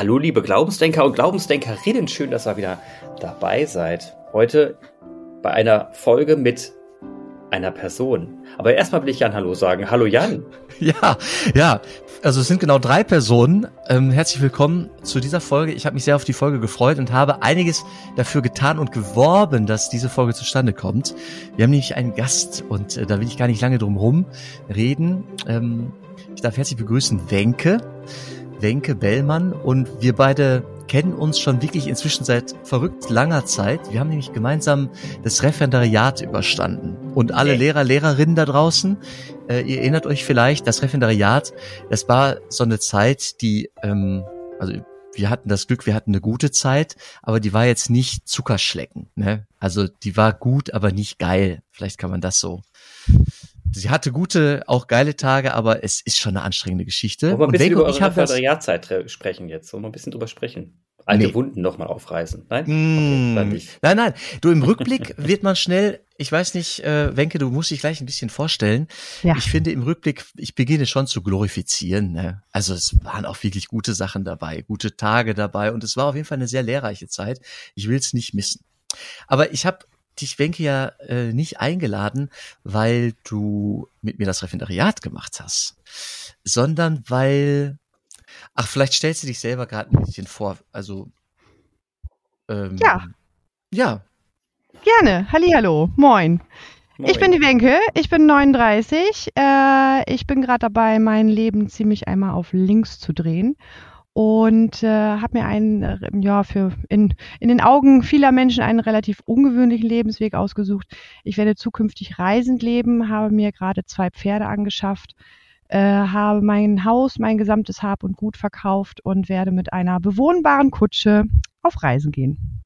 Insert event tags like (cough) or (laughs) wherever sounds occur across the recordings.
Hallo liebe Glaubensdenker und Glaubensdenkerinnen, schön, dass ihr wieder dabei seid. Heute bei einer Folge mit einer Person. Aber erstmal will ich Jan Hallo sagen. Hallo Jan. (laughs) Ja, ja. Also es sind genau drei Personen. Ähm, herzlich willkommen zu dieser Folge. Ich habe mich sehr auf die Folge gefreut und habe einiges dafür getan und geworben, dass diese Folge zustande kommt. Wir haben nämlich einen Gast und äh, da will ich gar nicht lange drum rum reden. Ähm, ich darf herzlich begrüßen Wenke. Wenke Bellmann und wir beide kennen uns schon wirklich inzwischen seit verrückt langer Zeit. Wir haben nämlich gemeinsam das Referendariat überstanden. Und alle Lehrer, Lehrerinnen da draußen, äh, ihr erinnert euch vielleicht, das Referendariat, das war so eine Zeit, die, ähm, also wir hatten das Glück, wir hatten eine gute Zeit, aber die war jetzt nicht Zuckerschlecken. Ne? Also die war gut, aber nicht geil. Vielleicht kann man das so sie hatte gute, auch geile Tage, aber es ist schon eine anstrengende Geschichte. Wollen wir ein bisschen über eure Referendariatzeit sprechen jetzt? Wollen wir ein bisschen drüber sprechen? Alte nee. Wunden nochmal aufreißen. Nein? Mm, okay, nein, nein. Du, im Rückblick (laughs) wird man schnell, ich weiß nicht, äh, Wenke, du musst dich gleich ein bisschen vorstellen. Ja. Ich finde im Rückblick, ich beginne schon zu glorifizieren. Ne? Also es waren auch wirklich gute Sachen dabei, gute Tage dabei und es war auf jeden Fall eine sehr lehrreiche Zeit. Ich will es nicht missen. Aber ich habe dich, Wenke, ja äh, nicht eingeladen, weil du mit mir das Referendariat gemacht hast, sondern weil, ach, vielleicht stellst du dich selber gerade ein bisschen vor. Also, ähm, ja. Ja. Gerne. Hallihallo. Moin. Moin. Ich bin die Wenke, ich bin 39. Äh, ich bin gerade dabei, mein Leben ziemlich einmal auf links zu drehen und äh, habe mir einen, äh, ja, für in, in den Augen vieler Menschen einen relativ ungewöhnlichen Lebensweg ausgesucht. Ich werde zukünftig reisend leben, habe mir gerade zwei Pferde angeschafft, äh, habe mein Haus, mein gesamtes Hab und Gut verkauft und werde mit einer bewohnbaren Kutsche auf Reisen gehen.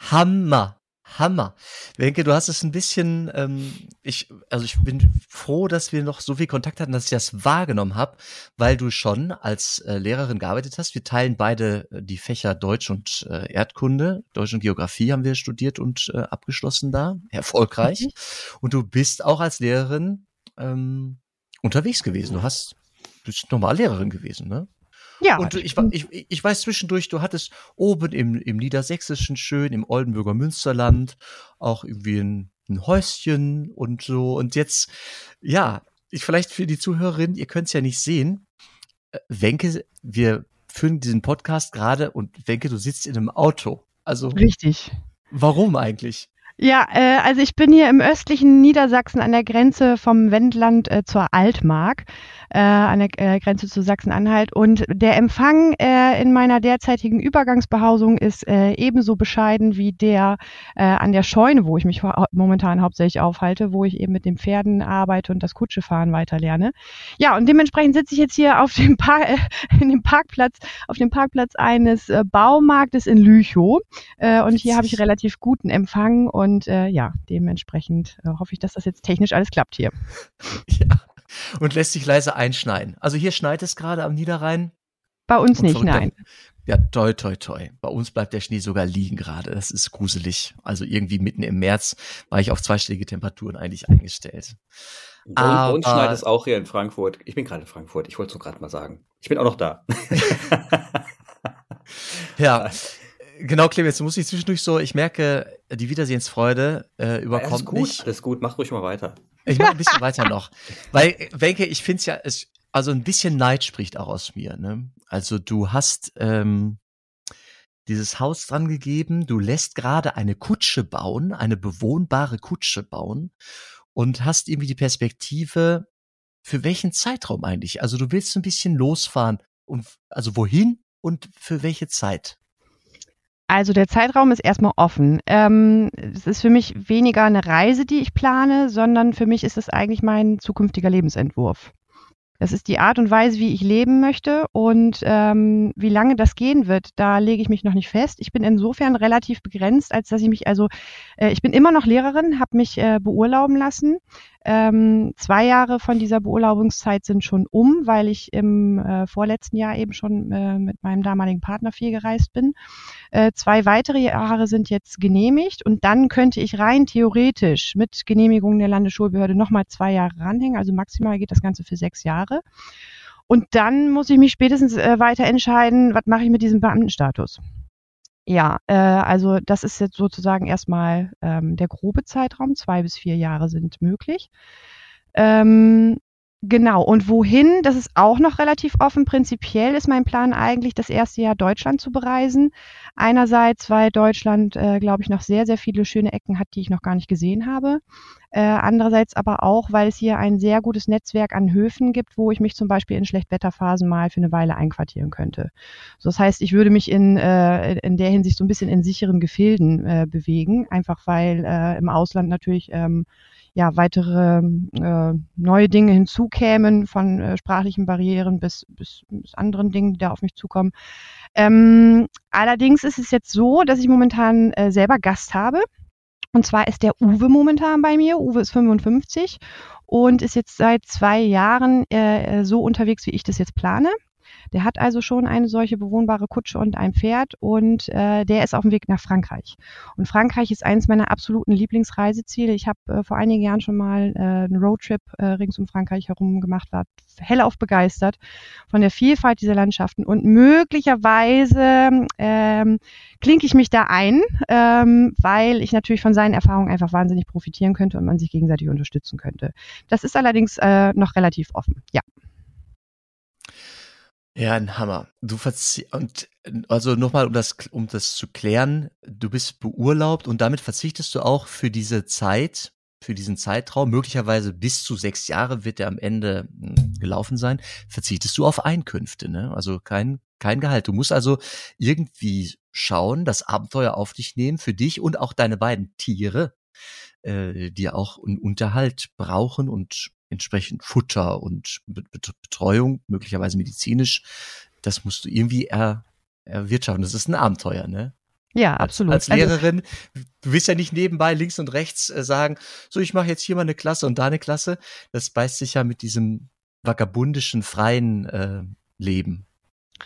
Hammer. Hammer. Wenke, du hast es ein bisschen, ähm, ich, also ich bin froh, dass wir noch so viel Kontakt hatten, dass ich das wahrgenommen habe, weil du schon als äh, Lehrerin gearbeitet hast. Wir teilen beide äh, die Fächer Deutsch und äh, Erdkunde. Deutsch und Geografie haben wir studiert und äh, abgeschlossen da, erfolgreich. Mhm. Und du bist auch als Lehrerin ähm, unterwegs gewesen. Du hast, bist normal Lehrerin gewesen, ne? Ja. Und ich, ich, ich weiß zwischendurch, du hattest oben im, im Niedersächsischen schön, im Oldenburger Münsterland, auch irgendwie ein, ein Häuschen und so. Und jetzt, ja, ich vielleicht für die Zuhörerin, ihr könnt es ja nicht sehen. Äh, Wenke, wir führen diesen Podcast gerade und Wenke, du sitzt in einem Auto. Also. Richtig. Warum eigentlich? Ja, äh, also ich bin hier im östlichen Niedersachsen an der Grenze vom Wendland äh, zur Altmark äh, an der äh, Grenze zu Sachsen-Anhalt. Und der Empfang äh, in meiner derzeitigen Übergangsbehausung ist äh, ebenso bescheiden wie der äh, an der Scheune, wo ich mich momentan hauptsächlich aufhalte, wo ich eben mit den Pferden arbeite und das Kutschefahren weiterlerne. Ja, und dementsprechend sitze ich jetzt hier auf dem Park, äh, (laughs) in dem Parkplatz, auf dem Parkplatz eines äh, Baumarktes in Lüchow. Äh, und hier habe ich relativ guten Empfang und äh, ja, dementsprechend äh, hoffe ich, dass das jetzt technisch alles klappt hier. (laughs) Ja und lässt sich leise einschneien. Also hier schneit es gerade am Niederrhein. Bei uns nicht, nein. Ja, toi, toi, toi. Bei uns bleibt der Schnee sogar liegen gerade. Das ist gruselig. Also irgendwie mitten im März war ich auf zweistellige Temperaturen eigentlich eingestellt. Bei Aber, uns schneit es auch hier in Frankfurt. Ich bin gerade in Frankfurt. Ich wollte es gerade mal sagen. Ich bin auch noch da. (laughs) ja. (laughs) Genau, Clemens, du musst dich zwischendurch so, ich merke, die Wiedersehensfreude äh, überkommt ja, ist gut, mich. Das ist gut, mach ruhig mal weiter. Ich mache ein bisschen (laughs) weiter noch. Weil, Wenke, ich finde es ja, es, also ein bisschen Neid spricht auch aus mir. Ne? Also du hast ähm, dieses Haus dran gegeben, du lässt gerade eine Kutsche bauen, eine bewohnbare Kutsche bauen und hast irgendwie die Perspektive, für welchen Zeitraum eigentlich? Also du willst ein bisschen losfahren und also wohin und für welche Zeit? Also der Zeitraum ist erstmal offen. Ähm, es ist für mich weniger eine Reise, die ich plane, sondern für mich ist es eigentlich mein zukünftiger Lebensentwurf. Das ist die Art und Weise, wie ich leben möchte und ähm, wie lange das gehen wird, da lege ich mich noch nicht fest. Ich bin insofern relativ begrenzt, als dass ich mich also, äh, ich bin immer noch Lehrerin, habe mich äh, beurlauben lassen. Ähm, zwei Jahre von dieser Beurlaubungszeit sind schon um, weil ich im äh, vorletzten Jahr eben schon äh, mit meinem damaligen Partner viel gereist bin. Äh, zwei weitere Jahre sind jetzt genehmigt und dann könnte ich rein theoretisch mit Genehmigung der Landesschulbehörde nochmal zwei Jahre ranhängen. Also maximal geht das Ganze für sechs Jahre. Und dann muss ich mich spätestens äh, weiter entscheiden, was mache ich mit diesem Beamtenstatus. Ja, äh, also das ist jetzt sozusagen erstmal ähm, der grobe Zeitraum. Zwei bis vier Jahre sind möglich. Ähm, Genau, und wohin, das ist auch noch relativ offen. Prinzipiell ist mein Plan eigentlich, das erste Jahr Deutschland zu bereisen. Einerseits, weil Deutschland, äh, glaube ich, noch sehr, sehr viele schöne Ecken hat, die ich noch gar nicht gesehen habe. Äh, andererseits aber auch, weil es hier ein sehr gutes Netzwerk an Höfen gibt, wo ich mich zum Beispiel in Schlechtwetterphasen mal für eine Weile einquartieren könnte. So, das heißt, ich würde mich in, äh, in der Hinsicht so ein bisschen in sicheren Gefilden äh, bewegen, einfach weil äh, im Ausland natürlich ähm, ja, weitere äh, neue Dinge hinzukämen, von äh, sprachlichen Barrieren bis, bis, bis anderen Dingen, die da auf mich zukommen. Ähm, allerdings ist es jetzt so, dass ich momentan äh, selber Gast habe. Und zwar ist der Uwe momentan bei mir. Uwe ist 55 und ist jetzt seit zwei Jahren äh, so unterwegs, wie ich das jetzt plane. Der hat also schon eine solche bewohnbare Kutsche und ein Pferd und äh, der ist auf dem Weg nach Frankreich. Und Frankreich ist eines meiner absoluten Lieblingsreiseziele. Ich habe äh, vor einigen Jahren schon mal äh, einen Roadtrip äh, rings um Frankreich herum gemacht, war hellauf begeistert von der Vielfalt dieser Landschaften und möglicherweise ähm, klinke ich mich da ein, ähm, weil ich natürlich von seinen Erfahrungen einfach wahnsinnig profitieren könnte und man sich gegenseitig unterstützen könnte. Das ist allerdings äh, noch relativ offen. Ja. Ja, ein Hammer. Du verzieh und also nochmal, um das, um das zu klären, du bist beurlaubt und damit verzichtest du auch für diese Zeit, für diesen Zeitraum, möglicherweise bis zu sechs Jahre wird er am Ende hm, gelaufen sein, verzichtest du auf Einkünfte, ne? Also kein, kein Gehalt. Du musst also irgendwie schauen, das Abenteuer auf dich nehmen, für dich und auch deine beiden Tiere, äh, die auch einen Unterhalt brauchen und entsprechend Futter und Betreuung, möglicherweise medizinisch, das musst du irgendwie er, erwirtschaften. Das ist ein Abenteuer, ne? Ja, absolut. Als, also Lehrerin, also, du willst ja nicht nebenbei links und rechts äh, sagen, so ich mache jetzt hier mal eine Klasse und da eine Klasse. Das beißt sich ja mit diesem vagabundischen, freien äh, Leben.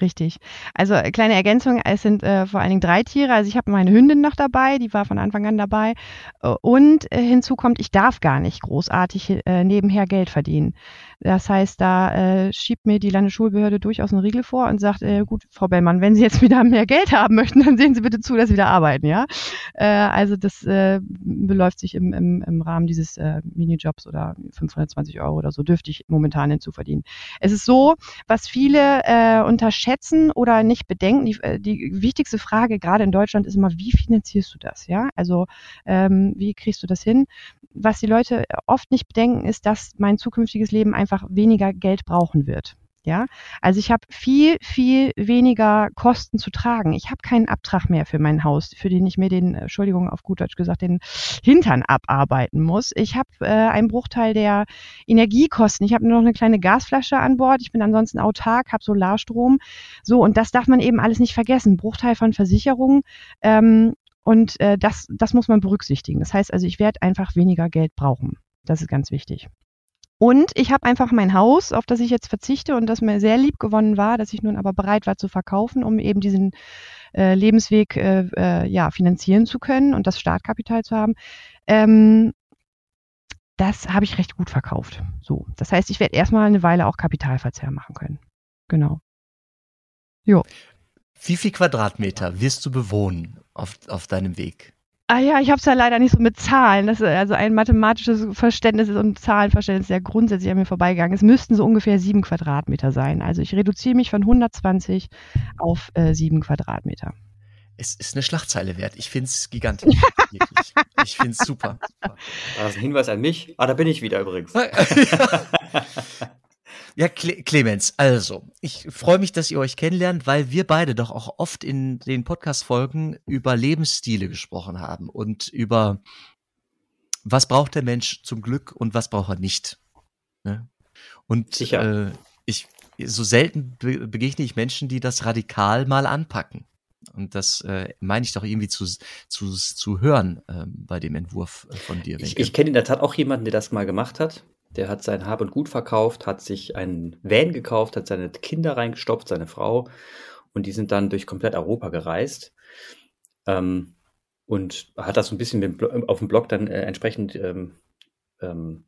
Richtig. Also äh, kleine Ergänzung, es sind äh, vor allen Dingen drei Tiere. Also ich habe meine Hündin noch dabei, die war von Anfang an dabei. Äh, und äh, hinzu kommt, ich darf gar nicht großartig äh, nebenher Geld verdienen. Das heißt, da äh, schiebt mir die Landesschulbehörde durchaus einen Riegel vor und sagt, äh, gut, Frau Bellmann, wenn Sie jetzt (laughs) wieder mehr Geld haben möchten, dann sehen Sie bitte zu, dass Sie wieder arbeiten, ja. Äh, also das äh, beläuft sich im, im, im Rahmen dieses äh, Minijobs oder 520 Euro oder so, dürfte ich momentan hinzuverdienen. Es ist so, was viele äh, unterschätzen oder nicht bedenken, die, äh, die wichtigste Frage gerade in Deutschland ist immer, wie finanzierst du das, ja? Also ähm, wie kriegst du das hin? Was die Leute oft nicht bedenken, ist, dass mein zukünftiges Leben einfach einfach weniger Geld brauchen wird. Ja, also ich habe viel, viel weniger Kosten zu tragen. Ich habe keinen Abtrag mehr für mein Haus, für den ich mir den, Entschuldigung, auf gut Deutsch gesagt, den Hintern abarbeiten muss. Ich habe äh, einen Bruchteil der Energiekosten. Ich habe nur noch eine kleine Gasflasche an Bord. Ich bin ansonsten autark, habe Solarstrom. So, und das darf man eben alles nicht vergessen. Bruchteil von Versicherungen. Ähm, und äh, das, das muss man berücksichtigen. Das heißt also, ich werde einfach weniger Geld brauchen. Das ist ganz wichtig. Und ich habe einfach mein Haus, auf das ich jetzt verzichte und das mir sehr lieb gewonnen war, dass ich nun aber bereit war zu verkaufen, um eben diesen äh, Lebensweg äh, äh, ja, finanzieren zu können und das Startkapital zu haben. Ähm, das habe ich recht gut verkauft. So, das heißt, ich werde erstmal eine Weile auch Kapitalverzehr machen können. Genau. Jo. Wie viel Quadratmeter wirst du bewohnen auf, auf deinem Weg? Ah ja, ich habe es ja leider nicht so mit Zahlen. Das ist also ein mathematisches Verständnis und Zahlenverständnis sehr grundsätzlich an mir vorbeigegangen. Es müssten so ungefähr sieben Quadratmeter sein. Also ich reduziere mich von 120 auf äh, sieben Quadratmeter. Es ist eine Schlagzeile wert. Ich finde es gigantisch. ich finde es super. (laughs) super. Das ist ein Hinweis an mich. Ah, da bin ich wieder übrigens. (laughs) (laughs) Ja, Cle Clemens, also, ich freue mich, dass ihr euch kennenlernt, weil wir beide doch auch oft in den Podcast-Folgen über Lebensstile gesprochen haben und über was braucht der Mensch zum Glück und was braucht er nicht. Ne? Und Sicher. Äh, ich, so selten be begegne ich Menschen, die das radikal mal anpacken. Und das äh, meine ich doch irgendwie zu, zu, zu hören äh, bei dem Entwurf äh, von dir. Ich, ich kenne in der Tat auch jemanden, der das mal gemacht hat. Der hat sein Hab und Gut verkauft, hat sich einen Van gekauft, hat seine Kinder reingestopft, seine Frau. Und die sind dann durch komplett Europa gereist. Ähm, und hat das so ein bisschen auf dem Blog dann äh, entsprechend ähm, ähm,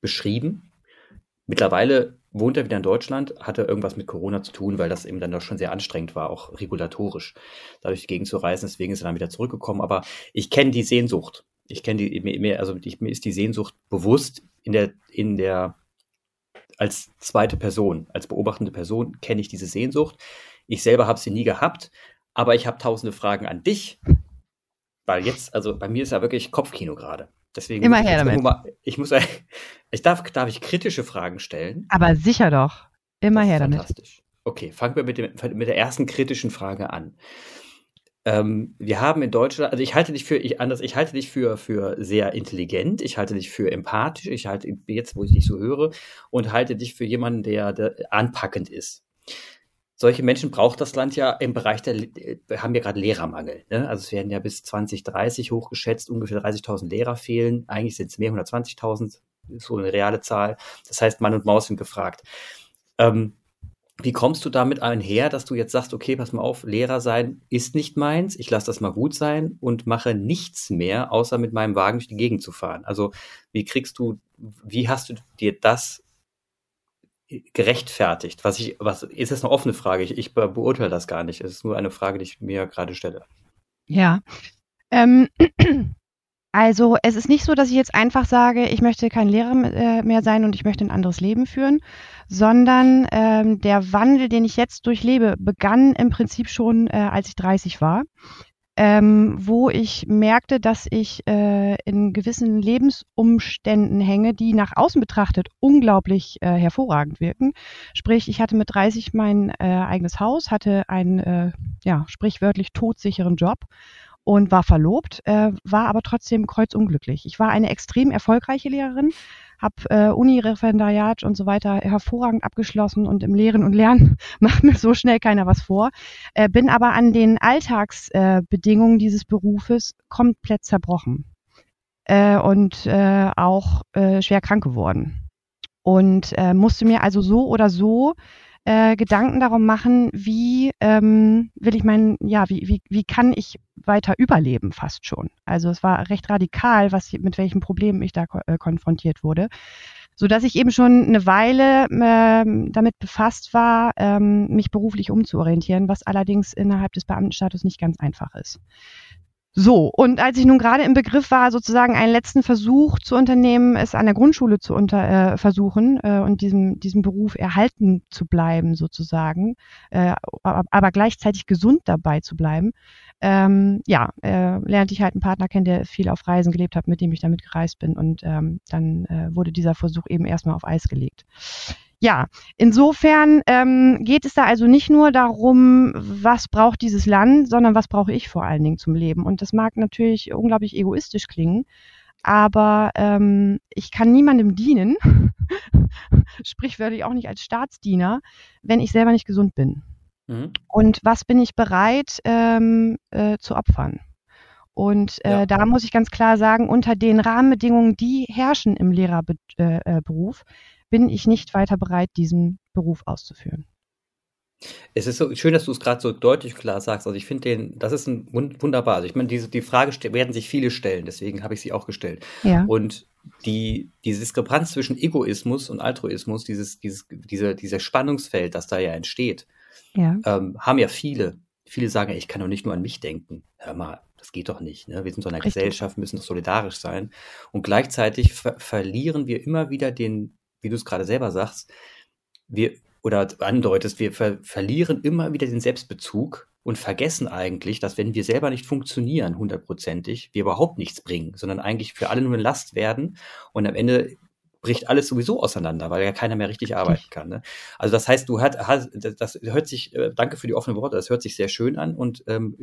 beschrieben. Mittlerweile wohnt er wieder in Deutschland, hatte irgendwas mit Corona zu tun, weil das eben dann doch schon sehr anstrengend war, auch regulatorisch, dadurch die Gegend zu reisen. Deswegen ist er dann wieder zurückgekommen. Aber ich kenne die Sehnsucht. Ich kenne die, mir, also ich, mir ist die Sehnsucht bewusst in der, in der, als zweite Person, als beobachtende Person kenne ich diese Sehnsucht. Ich selber habe sie nie gehabt, aber ich habe tausende Fragen an dich, weil jetzt, also bei mir ist ja wirklich Kopfkino gerade. Deswegen Immer her damit. Mal, ich muss, (laughs) ich darf, darf ich kritische Fragen stellen? Aber sicher doch. Immer her damit. Fantastisch. Okay, fangen wir mit, dem, mit der ersten kritischen Frage an. Ähm, wir haben in Deutschland, also ich halte dich für, ich, anders, ich halte dich für, für sehr intelligent, ich halte dich für empathisch, ich halte jetzt, wo ich dich so höre, und halte dich für jemanden, der, der anpackend ist solche Menschen braucht das Land ja im Bereich der, wir haben ja gerade Lehrermangel. Ne? Also es werden ja bis 2030 hochgeschätzt, ungefähr 30.000 Lehrer fehlen. Eigentlich sind es mehr 120.000, so eine reale Zahl. Das heißt, Mann und Maus sind gefragt. Ähm, wie kommst du damit einher, dass du jetzt sagst, okay, pass mal auf, Lehrer sein ist nicht meins, ich lasse das mal gut sein und mache nichts mehr, außer mit meinem Wagen durch die Gegend zu fahren. Also wie kriegst du, wie hast du dir das gerechtfertigt? Was ich, was ist das eine offene Frage? Ich, ich beurteile das gar nicht. Es ist nur eine Frage, die ich mir gerade stelle. Ja. Ähm, also es ist nicht so, dass ich jetzt einfach sage, ich möchte kein Lehrer äh, mehr sein und ich möchte ein anderes Leben führen, sondern ähm, der Wandel, den ich jetzt durchlebe, begann im Prinzip schon, äh, als ich 30 war ähm, wo ich merkte, dass ich äh, in gewissen Lebensumständen hänge, die nach außen betrachtet unglaublich äh, hervorragend wirken. Sprich, ich hatte mit 30 mein äh, eigenes Haus, hatte einen äh, ja, sprichwörtlich todsicheren Job und war verlobt, äh, war aber trotzdem kreuzunglücklich. Ich war eine extrem erfolgreiche Lehrerin, habe äh, Uni-Referendariat und so weiter hervorragend abgeschlossen und im Lehren und Lernen (laughs) macht mir so schnell keiner was vor, äh, bin aber an den Alltagsbedingungen äh, dieses Berufes komplett zerbrochen äh, und äh, auch äh, schwer krank geworden und äh, musste mir also so oder so äh, Gedanken darum machen, wie ähm, will ich meinen, ja, wie, wie, wie kann ich weiter überleben fast schon. Also es war recht radikal, was mit welchen Problemen ich da äh, konfrontiert wurde so dass ich eben schon eine Weile äh, damit befasst war, ähm, mich beruflich umzuorientieren, was allerdings innerhalb des Beamtenstatus nicht ganz einfach ist. So, und als ich nun gerade im Begriff war, sozusagen einen letzten Versuch zu unternehmen, es an der Grundschule zu unter, äh, versuchen äh, und diesem, diesem Beruf erhalten zu bleiben, sozusagen, äh, aber gleichzeitig gesund dabei zu bleiben, ähm, ja, äh, lernte ich halt einen Partner kennen, der viel auf Reisen gelebt hat, mit dem ich damit gereist bin und ähm, dann äh, wurde dieser Versuch eben erstmal auf Eis gelegt. Ja, insofern ähm, geht es da also nicht nur darum, was braucht dieses Land, sondern was brauche ich vor allen Dingen zum Leben. Und das mag natürlich unglaublich egoistisch klingen, aber ähm, ich kann niemandem dienen, (laughs) sprichwörtlich auch nicht als Staatsdiener, wenn ich selber nicht gesund bin. Mhm. Und was bin ich bereit ähm, äh, zu opfern? Und äh, ja. da muss ich ganz klar sagen, unter den Rahmenbedingungen, die herrschen im Lehrerberuf, äh, bin ich nicht weiter bereit, diesen Beruf auszuführen. Es ist so schön, dass du es gerade so deutlich klar sagst. Also ich finde den, das ist ein wunderbar. Also ich meine, diese die Frage werden sich viele stellen, deswegen habe ich sie auch gestellt. Ja. Und die, diese Diskrepanz zwischen Egoismus und Altruismus, dieses, dieses, diese, dieser Spannungsfeld, das da ja entsteht, ja. Ähm, haben ja viele. Viele sagen, ich kann doch nicht nur an mich denken. Hör mal, das geht doch nicht. Ne? Wir sind so eine Richtig. Gesellschaft, müssen doch solidarisch sein. Und gleichzeitig ver verlieren wir immer wieder den, wie du es gerade selber sagst, wir oder andeutest, wir ver verlieren immer wieder den Selbstbezug und vergessen eigentlich, dass wenn wir selber nicht funktionieren, hundertprozentig, wir überhaupt nichts bringen, sondern eigentlich für alle nur eine Last werden und am Ende bricht alles sowieso auseinander, weil ja keiner mehr richtig arbeiten kann. Ne? Also das heißt, du hast, hast das hört sich, äh, danke für die offenen Worte, das hört sich sehr schön an und ähm,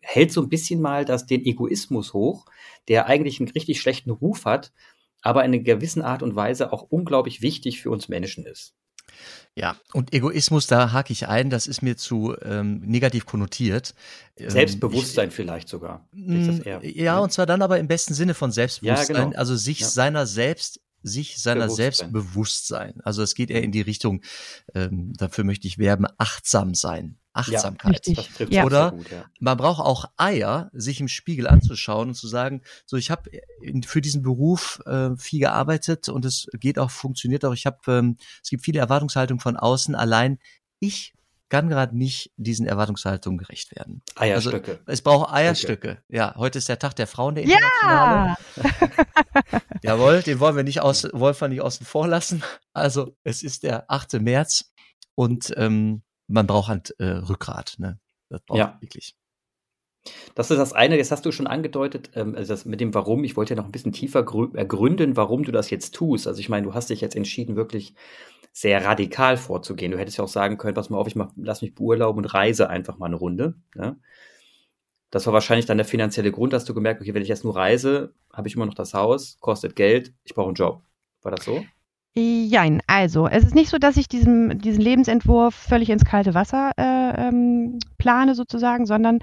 hält so ein bisschen mal das, den Egoismus hoch, der eigentlich einen richtig schlechten Ruf hat, aber in einer gewissen Art und Weise auch unglaublich wichtig für uns Menschen ist. Ja, und Egoismus, da hake ich ein, das ist mir zu ähm, negativ konnotiert. Ähm, Selbstbewusstsein ich, vielleicht sogar. Eher, ja, ne? und zwar dann aber im besten Sinne von Selbstbewusstsein, ja, genau. also sich ja. seiner selbst sich seiner selbst bewusst sein. Also es geht eher in die Richtung, ähm, dafür möchte ich werben, achtsam sein. Achtsamkeit. Ja. Oder- sehr gut, ja. Man braucht auch Eier, sich im Spiegel anzuschauen und zu sagen, so ich habe für diesen Beruf äh, viel gearbeitet und es geht auch, funktioniert auch. Ich habe, ähm, es gibt viele Erwartungshaltungen von außen. Allein ich kann gerade nicht diesen Erwartungshaltungen gerecht werden. Eierstöcke. Es braucht Eierstöcke. Ja, heute ist der Tag der Frauen, der Ja! internationale. (laughs) Jawohl, den wollen wir nicht aus, wollen wir nicht außen vor lassen. Also es ist der 8. März und ähm, man braucht halt äh, Rückgrat. Ne? Das braucht Ja. wirklich. Das ist das eine, das hast du schon angedeutet, ähm, also das mit dem Warum. Ich wollte ja noch ein bisschen tiefer grü- ergründen, warum du das jetzt tust. Also ich meine, du hast dich jetzt entschieden, wirklich sehr radikal vorzugehen. Du hättest ja auch sagen können, pass mal auf, ich mach, lass mich beurlauben und reise einfach mal eine Runde. Ne? Das war wahrscheinlich dann der finanzielle Grund, dass du gemerkt, okay, wenn ich jetzt nur reise, habe ich immer noch das Haus, kostet Geld, ich brauche einen Job. War das so? Jein, also es ist nicht so, dass ich diesen, diesen Lebensentwurf völlig ins kalte Wasser äh, ähm, plane sozusagen, sondern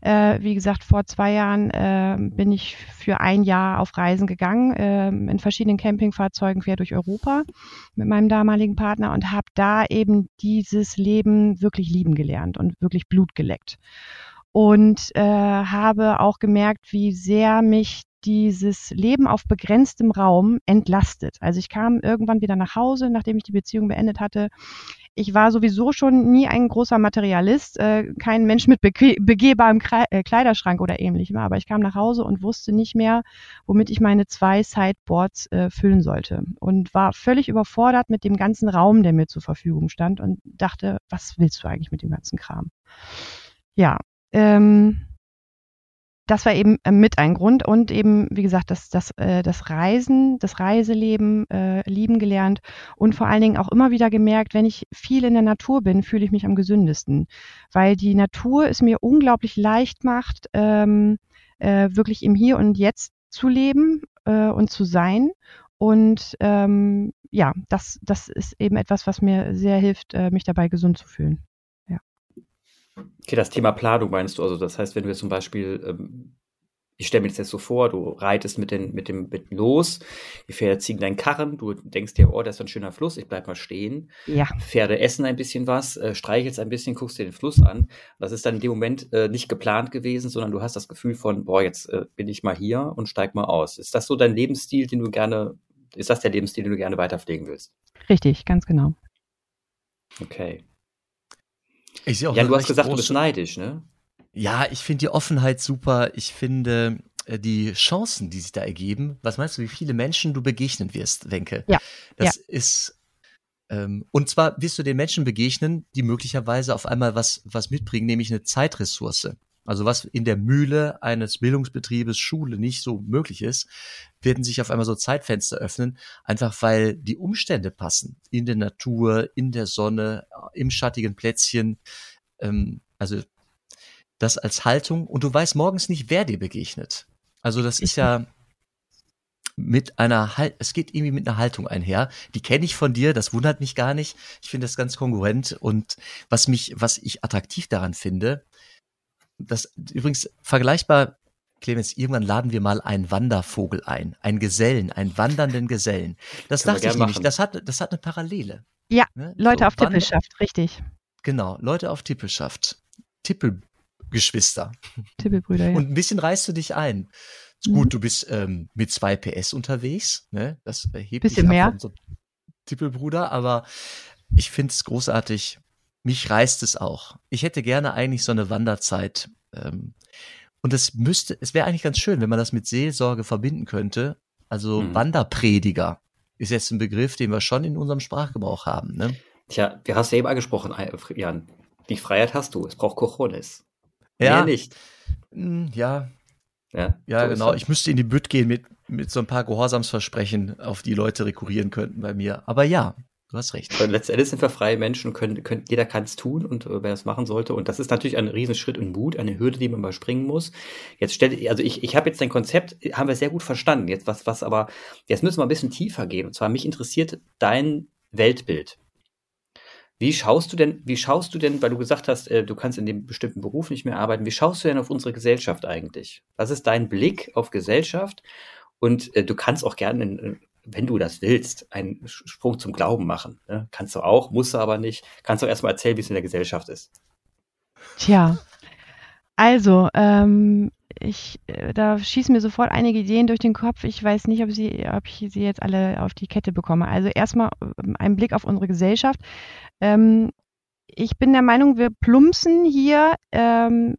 äh, wie gesagt, vor zwei Jahren äh, bin ich für ein Jahr auf Reisen gegangen, äh, in verschiedenen Campingfahrzeugen quer durch Europa mit meinem damaligen Partner und habe da eben dieses Leben wirklich lieben gelernt und wirklich Blut geleckt. Und äh, habe auch gemerkt, wie sehr mich dieses Leben auf begrenztem Raum entlastet. Also ich kam irgendwann wieder nach Hause, nachdem ich die Beziehung beendet hatte. Ich war sowieso schon nie ein großer Materialist, äh, kein Mensch mit bege begehbarem äh, Kleiderschrank oder ähnlichem, aber ich kam nach Hause und wusste nicht mehr, womit ich meine zwei Sideboards äh, füllen sollte und war völlig überfordert mit dem ganzen Raum, der mir zur Verfügung stand und dachte, was willst du eigentlich mit dem ganzen Kram? Ja, ähm, das war eben äh, mit ein Grund und eben, wie gesagt, das, das, äh, das Reisen, das Reiseleben äh, lieben gelernt und vor allen Dingen auch immer wieder gemerkt, wenn ich viel in der Natur bin, fühle ich mich am gesündesten, weil die Natur es mir unglaublich leicht macht, ähm, äh, wirklich im Hier und Jetzt zu leben äh, und zu sein. Und ähm, ja, das, das ist eben etwas, was mir sehr hilft, äh, mich dabei gesund zu fühlen. Okay, das Thema Planung meinst du, also das heißt, wenn jetzt zum Beispiel, ähm, ich stelle mir das jetzt so vor, du reitest mit, den, mit dem mit los, die Pferde ziehen deinen Karren, du denkst dir, oh, das ist ein schöner Fluss, ich bleib mal stehen. Ja, Pferde essen ein bisschen was, äh, streichelst ein bisschen, guckst dir den Fluss an. Das ist dann in dem Moment äh, nicht geplant gewesen, sondern du hast das Gefühl von, boah, jetzt äh, bin ich mal hier und steig mal aus. Ist das so dein Lebensstil, den du gerne, ist das der Lebensstil, den du gerne weiterpflegen willst? richtig, ganz genau. Okay. Ich sehe auch Ja, du hast gesagt, du bist neidisch, ne? Ja, ich finde die Offenheit super. Ich finde äh, die Chancen, die sich da ergeben. Was meinst du, wie viele Menschen du begegnen wirst, Wenke? Ja, Das ist ähm, und zwar wirst du den Menschen begegnen, die möglicherweise auf einmal was was mitbringen, nämlich eine Zeitressource. Also was in der Mühle eines Bildungsbetriebes Schule nicht so möglich ist, werden sich auf einmal so Zeitfenster öffnen, einfach weil die Umstände passen. In der Natur, in der Sonne, im schattigen Plätzchen. Ähm, also das als Haltung und du weißt morgens nicht, wer dir begegnet. Also das ist ja mit einer Halt, es geht irgendwie mit einer Haltung einher. Die kenne ich von dir, das wundert mich gar nicht. Ich finde das ganz kongruent und was mich, was ich attraktiv daran finde, das übrigens vergleichbar, Clemens, irgendwann laden wir mal einen Wandervogel ein, einen Gesellen, einen wandernden Gesellen. Das Können dachte ich nämlich, machen. das hat, das hat eine Parallele. Ja, Ne? Leute So, auf Tippelschaft, richtig. Genau, Leute auf Tippelschaft. Tippelgeschwister. Tippelbrüder, ja. Und ein bisschen reißt du dich ein. Ist Mhm. Gut, du bist ähm, mit zwei PS unterwegs, ne? Das äh, hebt Bisschen dich ab mehr. von so Tippelbruder, aber ich finde es großartig. Mich reißt es auch. Ich hätte gerne eigentlich so eine Wanderzeit. Ähm, und es müsste, es wäre eigentlich ganz schön, wenn man das mit Seelsorge verbinden könnte. Also Mhm. Wanderprediger ist jetzt ein Begriff, den wir schon in unserem Sprachgebrauch haben. Ne? Tja, wir hast ja eben angesprochen, Jan. Die Freiheit hast du. Es braucht Cojones. Ja, Mehr nicht. mm, ja, Ja, Ja, so genau. Ich müsste in die Bütt gehen mit, mit so ein paar Gehorsamsversprechen, auf die Leute rekurrieren könnten bei mir. Aber ja, du hast recht. Weil letztendlich sind wir freie Menschen und können, können, jeder kann es tun und äh, wer es machen sollte. Und das ist natürlich ein Riesenschritt in Mut, eine Hürde, die man überspringen muss. Jetzt stell, also ich, ich habe jetzt dein Konzept, haben wir sehr gut verstanden. Jetzt was, was aber, jetzt müssen wir ein bisschen tiefer gehen. Und zwar mich interessiert dein Weltbild. Wie schaust du denn, wie schaust du denn, weil du gesagt hast, äh, du kannst in dem bestimmten Beruf nicht mehr arbeiten, wie schaust du denn auf unsere Gesellschaft eigentlich? Was ist dein Blick auf Gesellschaft? Und äh, du kannst auch gerne in, wenn du das willst, einen Sprung zum Glauben machen. Ne? Kannst du auch, musst du aber nicht. Kannst du erstmal erzählen, wie es in der Gesellschaft ist. Tja, also, ähm, ich, äh, da schießen mir sofort einige Ideen durch den Kopf. Ich weiß nicht, ob, sie, ob ich sie jetzt alle auf die Kette bekomme. Also erstmal ähm, ein Blick auf unsere Gesellschaft. Ähm, ich bin der Meinung, wir plumpsen hier, ähm,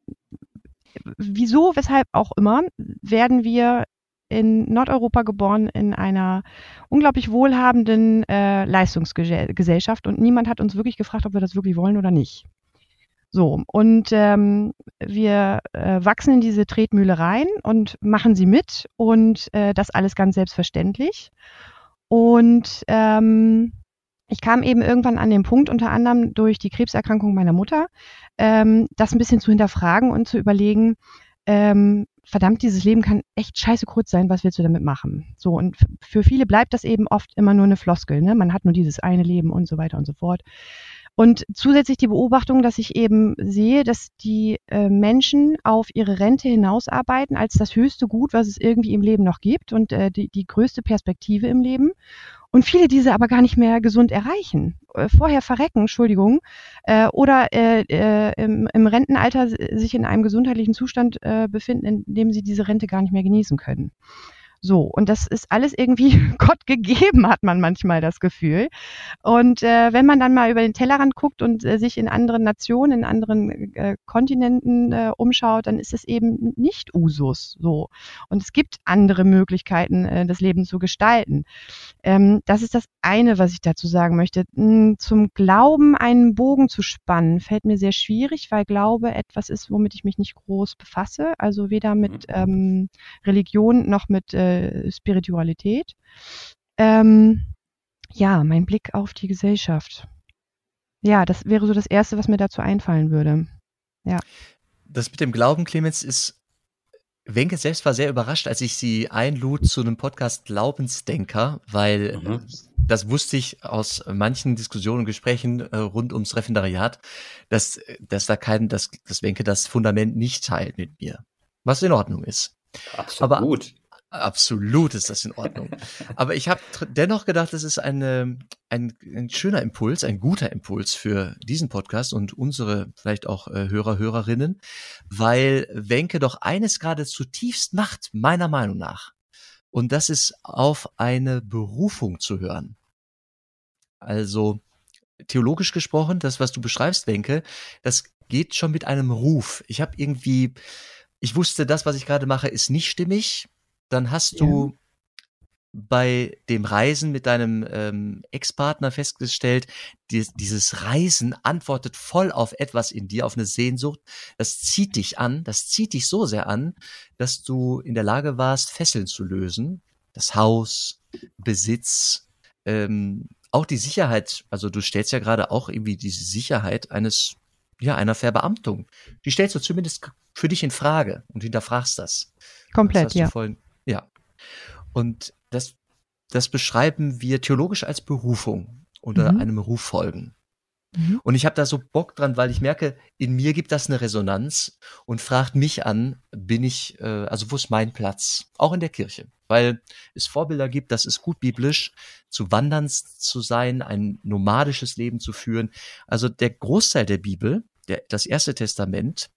wieso, weshalb auch immer, werden wir in Nordeuropa geboren, in einer unglaublich wohlhabenden äh, Leistungsgesellschaft und niemand hat uns wirklich gefragt, ob wir das wirklich wollen oder nicht. So, und ähm, wir äh, wachsen in diese Tretmühle rein und machen sie mit und äh, das alles ganz selbstverständlich. Und ähm, ich kam eben irgendwann an den Punkt, unter anderem durch die Krebserkrankung meiner Mutter, ähm, das ein bisschen zu hinterfragen und zu überlegen, ähm, verdammt, dieses Leben kann echt scheiße kurz sein, was willst du damit machen? So, und für viele bleibt das eben oft immer nur eine Floskel, ne? Man hat nur dieses eine Leben und so weiter und so fort. Und zusätzlich die Beobachtung, dass ich eben sehe, dass die äh, Menschen auf ihre Rente hinausarbeiten als das höchste Gut, was es irgendwie im Leben noch gibt und äh, die, die größte Perspektive im Leben. Und viele diese aber gar nicht mehr gesund erreichen. Äh, vorher verrecken, Entschuldigung, äh, oder äh, äh, im, Rentenalter sich in einem gesundheitlichen Zustand äh, befinden, in dem sie diese Rente gar nicht mehr genießen können. So, und das ist alles irgendwie (laughs) Gott gegeben, hat man manchmal das Gefühl. Und äh, wenn man dann mal über den Tellerrand guckt und äh, sich in anderen Nationen, in anderen äh, Kontinenten äh, umschaut, dann ist es eben nicht Usus so. Und es gibt andere Möglichkeiten, äh, das Leben zu gestalten. Ähm, das ist das eine, was ich dazu sagen möchte. Hm, zum Glauben einen Bogen zu spannen, fällt mir sehr schwierig, weil Glaube etwas ist, womit ich mich nicht groß befasse. Also weder mit mhm. ähm, Religion noch mit äh, Spiritualität. Ähm, ja, mein Blick auf die Gesellschaft. Ja, das wäre so das Erste, was mir dazu einfallen würde. Ja. Das mit dem Glauben, Clemens, ist Wenke selbst war sehr überrascht, als ich sie einlud zu einem Podcast Glaubensdenker, weil mhm. das wusste ich aus manchen Diskussionen und Gesprächen äh, rund ums Referendariat, dass, dass da kein, dass, dass Wenke das Fundament nicht teilt mit mir. Was in Ordnung ist. Absolut. Aber, Absolut ist das in Ordnung. Aber ich habe dennoch gedacht, es ist eine, ein, ein schöner Impuls, ein guter Impuls für diesen Podcast und unsere vielleicht auch äh, Hörer, Hörerinnen, weil Wenke doch eines gerade zutiefst macht, meiner Meinung nach. Und das ist auf eine Berufung zu hören. Also theologisch gesprochen, das, was du beschreibst, Wenke, das geht schon mit einem Ruf. Ich habe irgendwie, ich wusste, das, was ich gerade mache, ist nicht stimmig dann hast du ja. bei dem Reisen mit deinem ähm, Ex-Partner festgestellt, die, dieses Reisen antwortet voll auf etwas in dir, auf eine Sehnsucht. Das zieht dich an, das zieht dich so sehr an, dass du in der Lage warst, Fesseln zu lösen. Das Haus, Besitz, ähm, auch die Sicherheit, also du stellst ja gerade auch irgendwie diese Sicherheit eines, ja, einer Verbeamtung. Die stellst du zumindest für dich in Frage und hinterfragst das. Komplett, das ja. Vorhin, ja. Und das, das beschreiben wir theologisch als Berufung oder mhm. einem Ruf folgen. Mhm. Und ich habe da so Bock dran, weil ich merke, in mir gibt das eine Resonanz und fragt mich an, bin ich, äh, also wo ist mein Platz? Auch in der Kirche. Weil es Vorbilder gibt, das ist gut biblisch, zu wandern zu sein, ein nomadisches Leben zu führen. Also der Großteil der Bibel, der, das erste Testament,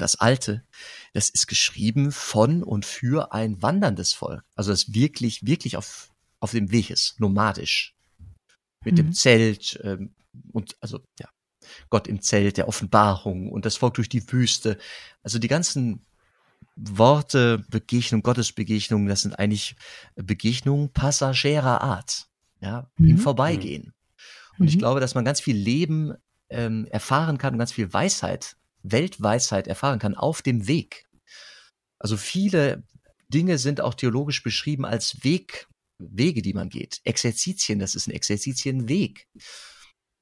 das Alte, das ist geschrieben von und für ein wanderndes Volk. Also das wirklich, wirklich auf, auf dem Weg ist, nomadisch. Mit mhm. dem Zelt ähm, und also ja, Gott im Zelt der Offenbarung und das Volk durch die Wüste. Also die ganzen Worte, Begegnung, Gottesbegegnungen, das sind eigentlich Begegnungen passagierer Art, ja, mhm. im Vorbeigehen. Und mhm. ich glaube, dass man ganz viel Leben ähm, erfahren kann und ganz viel Weisheit Weltweisheit erfahren kann auf dem Weg. Also viele Dinge sind auch theologisch beschrieben als Weg, Wege, die man geht. Exerzitien, das ist ein Exerzitienweg.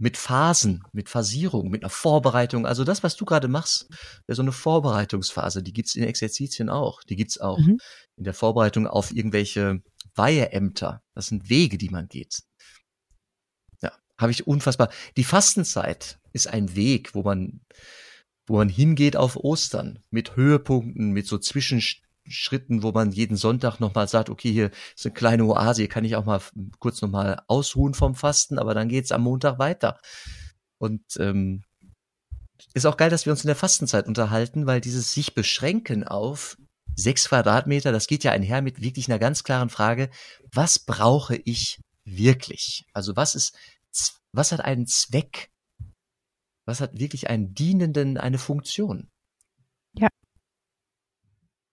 Mit Phasen, mit Phasierung, mit einer Vorbereitung. Also das, was du gerade machst, wäre so eine Vorbereitungsphase. Die gibt's in Exerzitien auch. Die gibt's auch mhm. in der Vorbereitung auf irgendwelche Weiheämter. Das sind Wege, die man geht. Ja, habe ich unfassbar. Die Fastenzeit ist ein Weg, wo man wo man hingeht auf Ostern mit Höhepunkten, mit so Zwischen, Schritten, wo man jeden Sonntag nochmal sagt, okay, hier ist eine kleine Oase, hier kann ich auch mal kurz nochmal ausruhen vom Fasten, aber dann geht's am Montag weiter. Und ähm, ist auch geil, dass wir uns in der Fastenzeit unterhalten, weil dieses sich beschränken auf sechs Quadratmeter, das geht ja einher mit wirklich einer ganz klaren Frage, was brauche ich wirklich? Also was ist, was hat einen Zweck? Was hat wirklich einen dienenden, eine Funktion? Ja.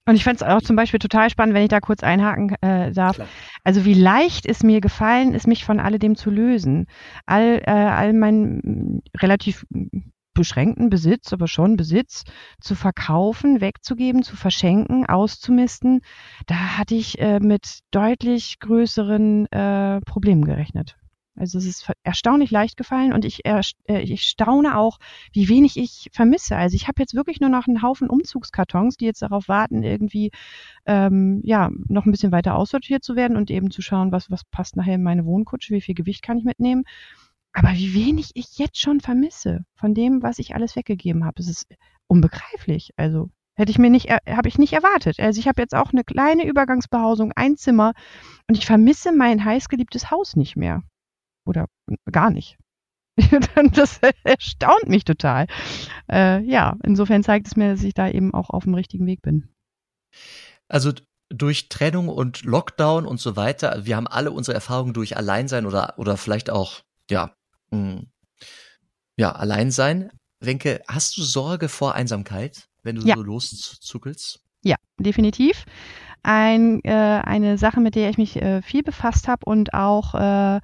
Und ich fand es auch zum Beispiel total spannend, wenn ich da kurz einhaken äh, darf. Klar. Also wie leicht es mir gefallen ist, mich von alledem zu lösen. All, äh, all mein relativ beschränkten Besitz, aber schon Besitz zu verkaufen, wegzugeben, zu verschenken, auszumisten, da hatte ich äh, mit deutlich größeren äh, Problemen gerechnet. Also es ist erstaunlich leicht gefallen und ich, äh, ich staune auch, wie wenig ich vermisse. Also ich habe jetzt wirklich nur noch einen Haufen Umzugskartons, die jetzt darauf warten, irgendwie ähm, ja noch ein bisschen weiter aussortiert zu werden und eben zu schauen, was, was passt nachher in meine Wohnkutsche, wie viel Gewicht kann ich mitnehmen. Aber wie wenig ich jetzt schon vermisse von dem, was ich alles weggegeben habe, es ist unbegreiflich. Also hätte ich mir nicht, habe ich nicht erwartet. Also ich habe jetzt auch eine kleine Übergangsbehausung, ein Zimmer und ich vermisse mein heißgeliebtes Haus nicht mehr. Oder gar nicht. (laughs) das erstaunt mich total. Äh, ja, insofern zeigt es mir, dass ich da eben auch auf dem richtigen Weg bin. Also durch Trennung und Lockdown und so weiter, wir haben alle unsere Erfahrungen durch Alleinsein oder, oder vielleicht auch, ja, hm. ja, allein sein. Wenke, hast du Sorge vor Einsamkeit, wenn du ja. so loszuckelst? Ja, definitiv. Ein, äh, eine Sache, mit der ich mich äh, viel befasst habe und auch äh,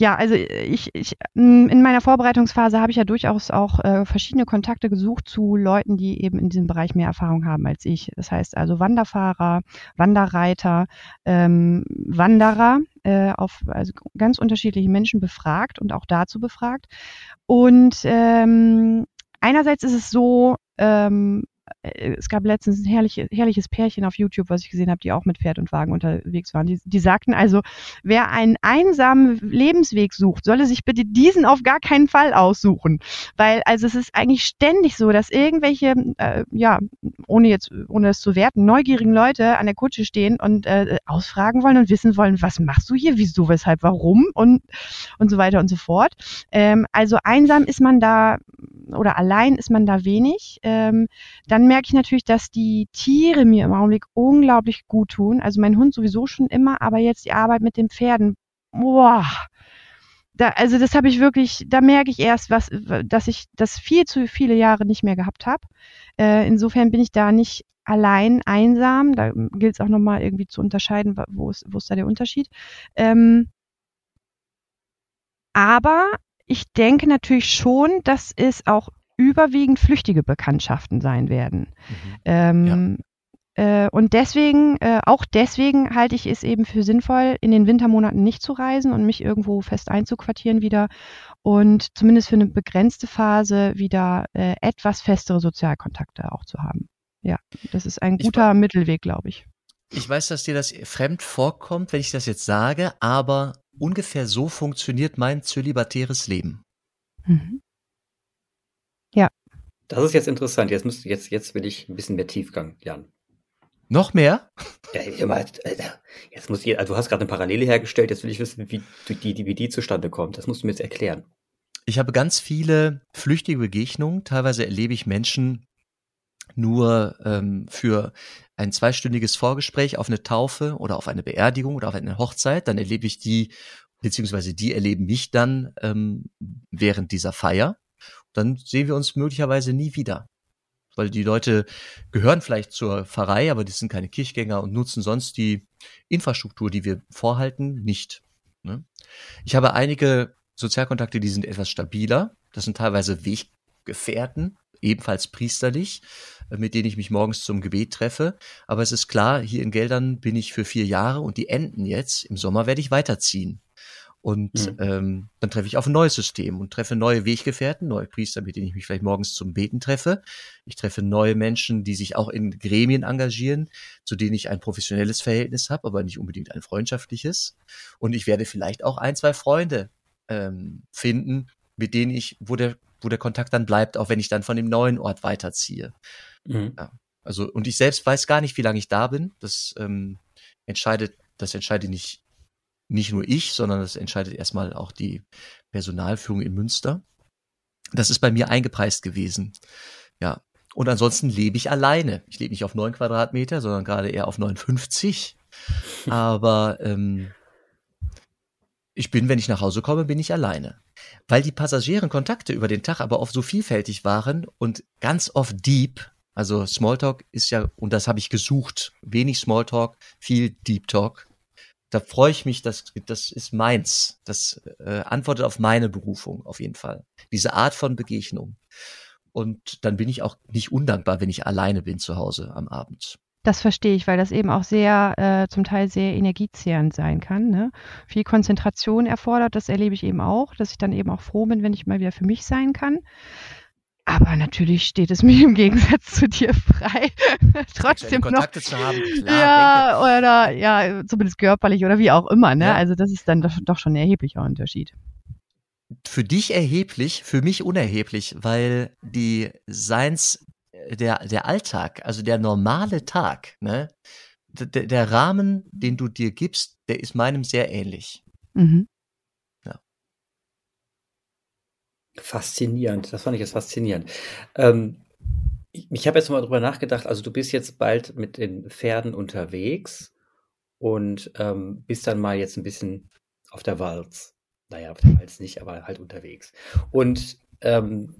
ja, also ich, ich in meiner Vorbereitungsphase habe ich ja durchaus auch äh, verschiedene Kontakte gesucht zu Leuten, die eben in diesem Bereich mehr Erfahrung haben als ich. Das heißt also Wanderfahrer, Wanderreiter, ähm, Wanderer, äh, auf also ganz unterschiedliche Menschen befragt und auch dazu befragt. Und ähm, einerseits ist es so, ähm, äh, es gab letztens ein herrliche, herrliches Pärchen auf YouTube, was ich gesehen habe, die auch mit Pferd und Wagen unterwegs waren. Die, die sagten also, wer einen einsamen Lebensweg sucht, solle sich bitte diesen auf gar keinen Fall aussuchen. Weil, also es ist eigentlich ständig so, dass irgendwelche, äh, ja, ohne jetzt, ohne es zu werten, neugierigen Leute an der Kutsche stehen und äh, ausfragen wollen und wissen wollen, was machst du hier, wieso, weshalb, warum und, und so weiter und so fort. Ähm, also einsam ist man da oder allein ist man da wenig. Ähm, dann merke ich natürlich, dass die Tiere mir im Augenblick unglaublich gut tun. Also mein Hund sowieso schon immer, aber jetzt die Arbeit mit den Pferden. Boah. Da, also das habe ich wirklich, da merke ich erst, was, dass ich das viel zu viele Jahre nicht mehr gehabt habe. Äh, insofern bin ich da nicht allein einsam. Da gilt es auch nochmal irgendwie zu unterscheiden, wo ist, wo ist da der Unterschied. Ähm, aber ich denke natürlich schon, dass es auch überwiegend flüchtige Bekanntschaften sein werden. Mhm. Ähm, ja. äh, und deswegen, äh, auch deswegen halte ich es eben für sinnvoll, in den Wintermonaten nicht zu reisen und mich irgendwo fest einzuquartieren wieder und zumindest für eine begrenzte Phase wieder äh, etwas festere Sozialkontakte auch zu haben. Ja, das ist ein guter ich, Mittelweg, glaube ich. Ich weiß, dass dir das fremd vorkommt, wenn ich das jetzt sage, aber ungefähr so funktioniert mein zölibatäres Leben. Mhm. Ja. Das ist jetzt interessant. Jetzt, müsst, jetzt, jetzt will ich ein bisschen mehr Tiefgang, Jan. Noch mehr? Ja, immer, jetzt muss ich, also du hast gerade eine Parallele hergestellt, jetzt will ich wissen, wie die, die, wie die zustande kommt. Das musst du mir jetzt erklären. Ich habe ganz viele flüchtige Begegnungen. Teilweise erlebe ich Menschen nur ähm, für ein zweistündiges Vorgespräch auf eine Taufe oder auf eine Beerdigung oder auf eine Hochzeit. Dann erlebe ich die, beziehungsweise die erleben mich dann ähm, während dieser Feier dann sehen wir uns möglicherweise nie wieder. Weil die Leute gehören vielleicht zur Pfarrei, aber die sind keine Kirchgänger und nutzen sonst die Infrastruktur, die wir vorhalten, nicht. Ne? Ich habe einige Sozialkontakte, die sind etwas stabiler. Das sind teilweise Weggefährten, ebenfalls priesterlich, mit denen ich mich morgens zum Gebet treffe. Aber es ist klar, hier in Geldern bin ich für vier Jahre und die enden jetzt. Im Sommer werde ich weiterziehen. Und mhm. ähm, dann treffe ich auf ein neues System und treffe neue Weggefährten, neue Priester, mit denen ich mich vielleicht morgens zum Beten treffe. Ich treffe neue Menschen, die sich auch in Gremien engagieren, zu denen ich ein professionelles Verhältnis habe, aber nicht unbedingt ein freundschaftliches. Und ich werde vielleicht auch ein, zwei Freunde ähm, finden, mit denen ich, wo der, wo der Kontakt dann bleibt, auch wenn ich dann von dem neuen Ort weiterziehe. Mhm. Ja. Also, und ich selbst weiß gar nicht, wie lange ich da bin. Das ähm, entscheidet, das entscheidet nicht, nicht nur ich, sondern das entscheidet erstmal auch die Personalführung in Münster. Das ist bei mir eingepreist gewesen. Ja. Und ansonsten lebe ich alleine. Ich lebe nicht auf neun Quadratmeter, sondern gerade eher auf 59. (laughs) Aber ähm, ich bin, wenn ich nach Hause komme, bin ich alleine. Weil die Passagierenkontakte über den Tag aber oft so vielfältig waren und ganz oft deep, also Smalltalk ist ja, und das habe ich gesucht, wenig Smalltalk, viel Deep Talk. Da freue ich mich, das, das ist meins. Das äh, antwortet auf meine Berufung, auf jeden Fall. Diese Art von Begegnung. Und dann bin ich auch nicht undankbar, wenn ich alleine bin zu Hause am Abend. Das verstehe ich, weil das eben auch sehr, äh, zum Teil sehr energiezehrend sein kann. Ne? Viel Konzentration erfordert, das erlebe ich eben auch, dass ich dann eben auch froh bin, wenn ich mal wieder für mich sein kann. Aber natürlich steht es (laughs) mir im Gegensatz zu dir frei, (laughs) trotzdem Kontakte noch, zu haben. (laughs) Klar, ja, denke. oder ja, zumindest körperlich oder wie auch immer. Ne? Ja. Also das ist dann doch, doch schon ein erheblicher Unterschied für dich erheblich, für mich unerheblich, weil die Seins der, der Alltag, also der normale Tag, ne, der, der Rahmen, den du dir gibst, der ist meinem sehr ähnlich. Mhm. Ja. Faszinierend, das fand ich jetzt faszinierend. Ähm, ich, ich habe jetzt mal drüber nachgedacht, also du bist jetzt bald mit den Pferden unterwegs und ähm, bist dann mal jetzt ein bisschen auf der Walz. Naja, auf der Walz nicht, aber halt unterwegs. Und ähm,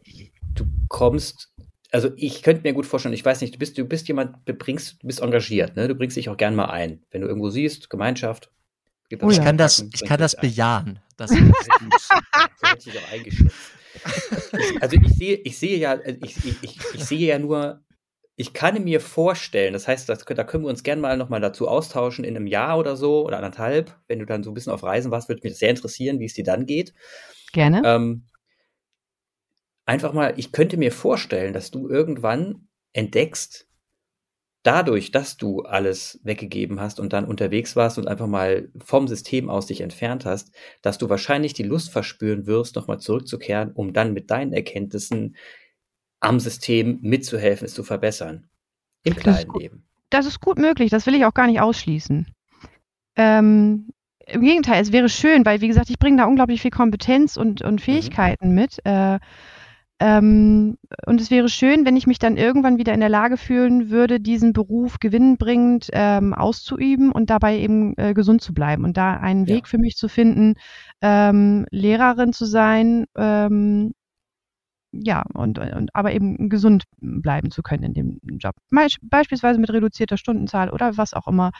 du kommst also ich könnte mir gut vorstellen, ich weiß nicht, du bist, du bist jemand, du bringst, du bist engagiert, ne? Du bringst dich auch gern mal ein. Wenn du irgendwo siehst, Gemeinschaft. Oh, ich kann das, ich kann das bejahen. Das (laughs) ist gut. so hätte ich auch eingeschätzt. Also ich sehe, ich sehe ja, äh, ich, ich, ich sehe ja nur, ich kann mir vorstellen, das heißt, das, da können wir uns gerne mal nochmal dazu austauschen in einem Jahr oder so oder anderthalb, wenn du dann so ein bisschen auf Reisen warst, würde mich das sehr interessieren, wie es dir dann geht. Gerne. Ähm, einfach mal, ich könnte mir vorstellen, dass du irgendwann entdeckst, dadurch, dass du alles weggegeben hast und dann unterwegs warst und einfach mal vom System aus dich entfernt hast, dass du wahrscheinlich die Lust verspüren wirst, nochmal zurückzukehren, um dann mit deinen Erkenntnissen am System mitzuhelfen, es zu verbessern. Im kleinen Leben. Das ist gut möglich, das will ich auch gar nicht ausschließen. Ähm, Im Gegenteil, es wäre schön, weil, wie gesagt, ich bringe da unglaublich viel Kompetenz und, und mhm. Fähigkeiten mhm. mit. Äh, ähm, und es wäre schön, wenn ich mich dann irgendwann wieder in der Lage fühlen würde, diesen Beruf gewinnbringend ähm, auszuüben und dabei eben äh, gesund zu bleiben und da einen ja. Weg für mich zu finden, ähm, Lehrerin zu sein, ähm, ja, und, und aber eben gesund bleiben zu können in dem Job. Beispielsweise mit reduzierter Stundenzahl oder was auch immer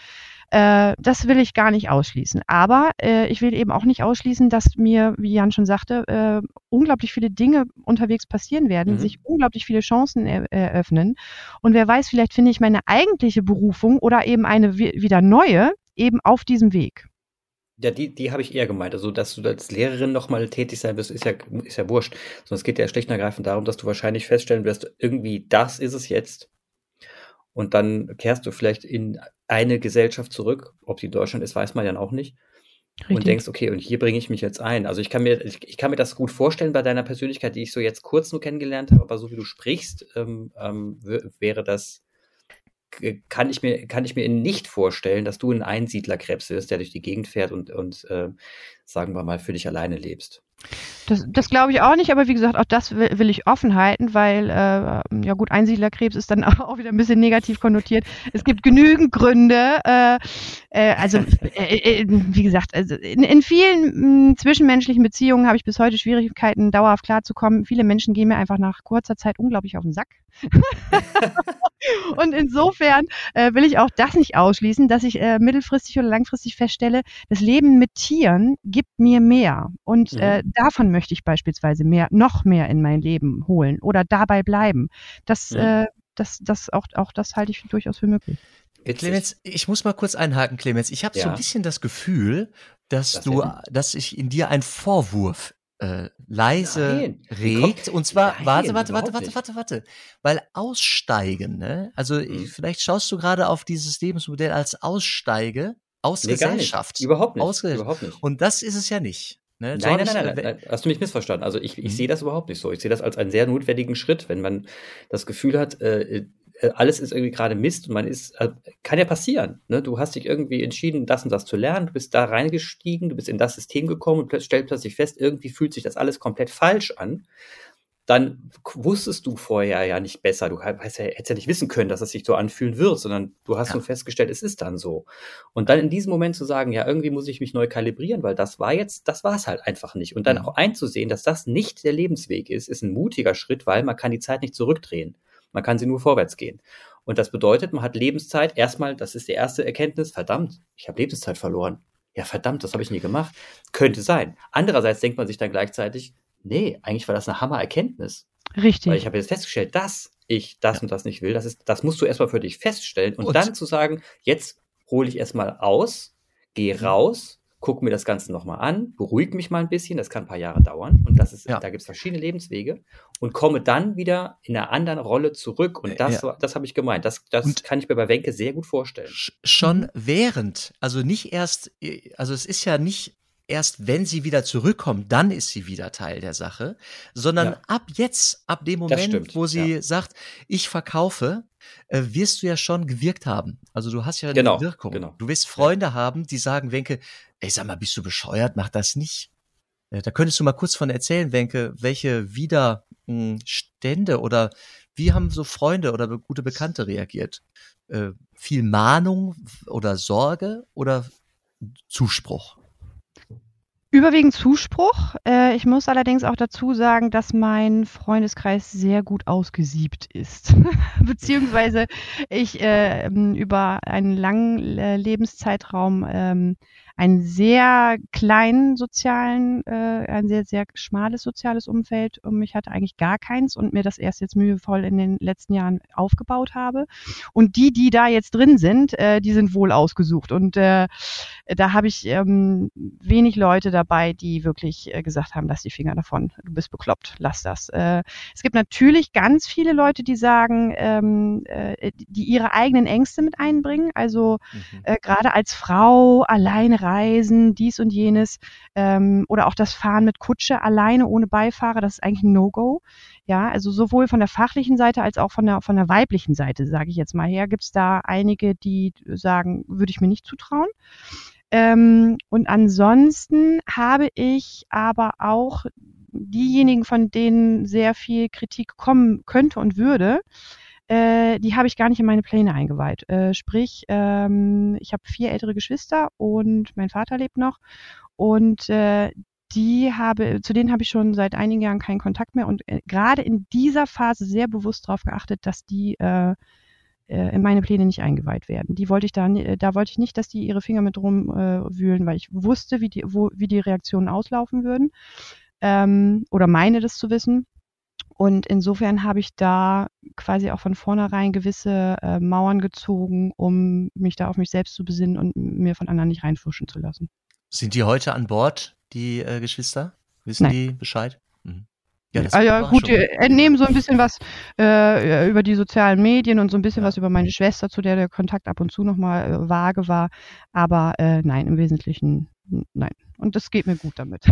äh, das will ich gar nicht ausschließen. Aber äh, ich will eben auch nicht ausschließen, dass mir, wie Jan schon sagte, äh, unglaublich viele Dinge unterwegs passieren werden, mhm. sich unglaublich viele Chancen er eröffnen. Und wer weiß, vielleicht finde ich meine eigentliche Berufung oder eben eine wieder neue eben auf diesem Weg. Ja, die, die habe ich eher gemeint. Also, dass du als Lehrerin nochmal tätig sein wirst, ist ja, ist ja wurscht. Sondern es geht ja schlicht und ergreifend darum, dass du wahrscheinlich feststellen wirst, irgendwie das ist es jetzt. Und dann kehrst du vielleicht in eine Gesellschaft zurück. Ob sie Deutschland ist, weiß man ja auch nicht. Richtig. Und denkst, okay, und hier bringe ich mich jetzt ein. Also ich kann mir, ich, ich, kann mir das gut vorstellen bei deiner Persönlichkeit, die ich so jetzt kurz nur kennengelernt habe, aber so wie du sprichst, ähm, ähm, wäre das, kann ich mir, kann ich mir nicht vorstellen, dass du ein Einsiedlerkrebs bist, der durch die Gegend fährt und, und äh, sagen wir mal, für dich alleine lebst. Das, das glaube ich auch nicht, aber wie gesagt, auch das will, will ich offen halten, weil, äh, ja gut, Einsiedlerkrebs ist dann (laughs) auch wieder ein bisschen negativ konnotiert. Es gibt genügend Gründe, äh, äh, also äh, äh, wie gesagt, also in, in vielen mh, hm, zwischenmenschlichen Beziehungen habe ich bis heute Schwierigkeiten, dauerhaft klarzukommen. Viele Menschen gehen mir einfach nach kurzer Zeit unglaublich auf den Sack. (laughs) Und insofern äh, will ich auch das nicht ausschließen, dass ich äh, mittelfristig oder langfristig feststelle, das Leben mit Tieren gibt mir mehr. Und äh, mhm. davon möchte ich beispielsweise mehr, noch mehr in mein Leben holen oder dabei bleiben. Das, ja. äh, das, das auch, auch das halte ich durchaus für möglich. Clemens, ich muss mal kurz einhaken, Clemens. Ich habe ja. so ein bisschen das Gefühl, dass das du, dass ich in dir ein Vorwurf äh, leise nein. regt. Und zwar, nein, warte, warte, warte, warte, warte, warte. Weil Aussteigen, ne? Also mhm. vielleicht schaust du gerade auf dieses Lebensmodell als Aussteige aus nee, Gesellschaft. Überhaupt nicht. Aus Überhaupt nicht. Und das ist es ja nicht. Ne? Nein, nein, nein, nein, nein, hast du mich missverstanden. Also ich, ich mhm. sehe das überhaupt nicht so. Ich sehe das als einen sehr notwendigen Schritt, wenn man das Gefühl hat, äh, äh, alles ist irgendwie gerade Mist und man ist, äh, kann ja passieren. Ne? Du hast dich irgendwie entschieden, das und das zu lernen, du bist da reingestiegen, du bist in das System gekommen und stellst plötzlich fest, irgendwie fühlt sich das alles komplett falsch an dann wusstest du vorher ja nicht besser. Du hättest ja, hättest ja nicht wissen können, dass es sich so anfühlen wird, sondern du hast ja. nur festgestellt, es ist dann so. Und dann in diesem Moment zu sagen, ja, irgendwie muss ich mich neu kalibrieren, weil das war jetzt, das war es halt einfach nicht. Und dann mhm. auch einzusehen, dass das nicht der Lebensweg ist, ist ein mutiger Schritt, weil man kann die Zeit nicht zurückdrehen. Man kann sie nur vorwärts gehen. Und das bedeutet, man hat Lebenszeit. Erstmal, das ist die erste Erkenntnis, verdammt, ich habe Lebenszeit verloren. Ja, verdammt, das habe ich nie gemacht. Könnte sein. Andererseits denkt man sich dann gleichzeitig, nee, eigentlich war das eine Hammer-Erkenntnis. Richtig. Weil ich habe jetzt festgestellt, dass ich das ja. und das nicht will. Das, ist, das musst du erstmal für dich feststellen und, und dann zu sagen, jetzt hole ich erstmal aus, gehe mhm. raus, gucke mir das Ganze nochmal an, beruhige mich mal ein bisschen, das kann ein paar Jahre dauern und das ist, ja. da gibt es verschiedene Lebenswege und komme dann wieder in einer anderen Rolle zurück und das, ja. das habe ich gemeint, das, das kann ich mir bei Wenke sehr gut vorstellen. Schon während, also nicht erst, also es ist ja nicht erst wenn sie wieder zurückkommt, dann ist sie wieder Teil der Sache, sondern ja. ab jetzt, ab dem Moment, wo sie ja. sagt, ich verkaufe, äh, wirst du ja schon gewirkt haben. Also du hast ja eine genau, Wirkung. Genau. Du wirst Freunde ja. haben, die sagen, Wenke, ey, sag mal, bist du bescheuert? Mach das nicht. Äh, da könntest du mal kurz von erzählen, Wenke, welche Widerstände oder wie haben so Freunde oder gute Bekannte reagiert? Äh, viel Mahnung oder Sorge oder Zuspruch? Überwiegend Zuspruch. Äh, ich muss allerdings auch dazu sagen, dass mein Freundeskreis sehr gut ausgesiebt ist. (laughs) Beziehungsweise ich äh, über einen langen äh, Lebenszeitraum ähm, einen sehr kleinen sozialen, äh, ein sehr, sehr schmales soziales Umfeld um mich hatte, eigentlich gar keins und mir das erst jetzt mühevoll in den letzten Jahren aufgebaut habe. Und die, die da jetzt drin sind, äh, die sind wohl ausgesucht. Und äh, da habe ich ähm, wenig Leute dabei, die wirklich äh, gesagt haben, lass die Finger davon, du bist bekloppt, lass das. Äh, es gibt natürlich ganz viele Leute, die sagen, ähm, äh, die ihre eigenen Ängste mit einbringen. Also mhm. äh, gerade als Frau alleine Reisen, dies und jenes ähm, oder auch das Fahren mit Kutsche alleine ohne Beifahrer, das ist eigentlich ein No-Go. Ja, also sowohl von der fachlichen Seite als auch von der von der weiblichen Seite, sage ich jetzt mal her, gibt es da einige, die sagen, würde ich mir nicht zutrauen. Ähm, und ansonsten habe ich aber auch diejenigen, von denen sehr viel Kritik kommen könnte und würde, äh, die habe ich gar nicht in meine Pläne eingeweiht. Äh, sprich, ähm, ich habe vier ältere Geschwister und mein Vater lebt noch und äh, die habe, zu denen habe ich schon seit einigen Jahren keinen Kontakt mehr und äh, gerade in dieser Phase sehr bewusst darauf geachtet, dass die äh, äh, in meine Pläne nicht eingeweiht werden. Die wollte ich da, da wollte ich nicht, dass die ihre Finger mit rumwühlen, äh, weil ich wusste, wie die, wo, wie die Reaktionen auslaufen würden ähm, oder meine das zu wissen. Und insofern habe ich da quasi auch von vornherein gewisse äh, Mauern gezogen, um mich da auf mich selbst zu besinnen und mir von anderen nicht reinfuschen zu lassen. Sind die heute an Bord, die äh, Geschwister? Wissen Nein. die Bescheid? Mhm. Ja, das also gut, die entnehmen so ein bisschen was äh, über die sozialen Medien und so ein bisschen ja. was über meine Schwester, zu der der Kontakt ab und zu nochmal äh, vage war. Aber äh, nein, im Wesentlichen nein. Und das geht mir gut damit.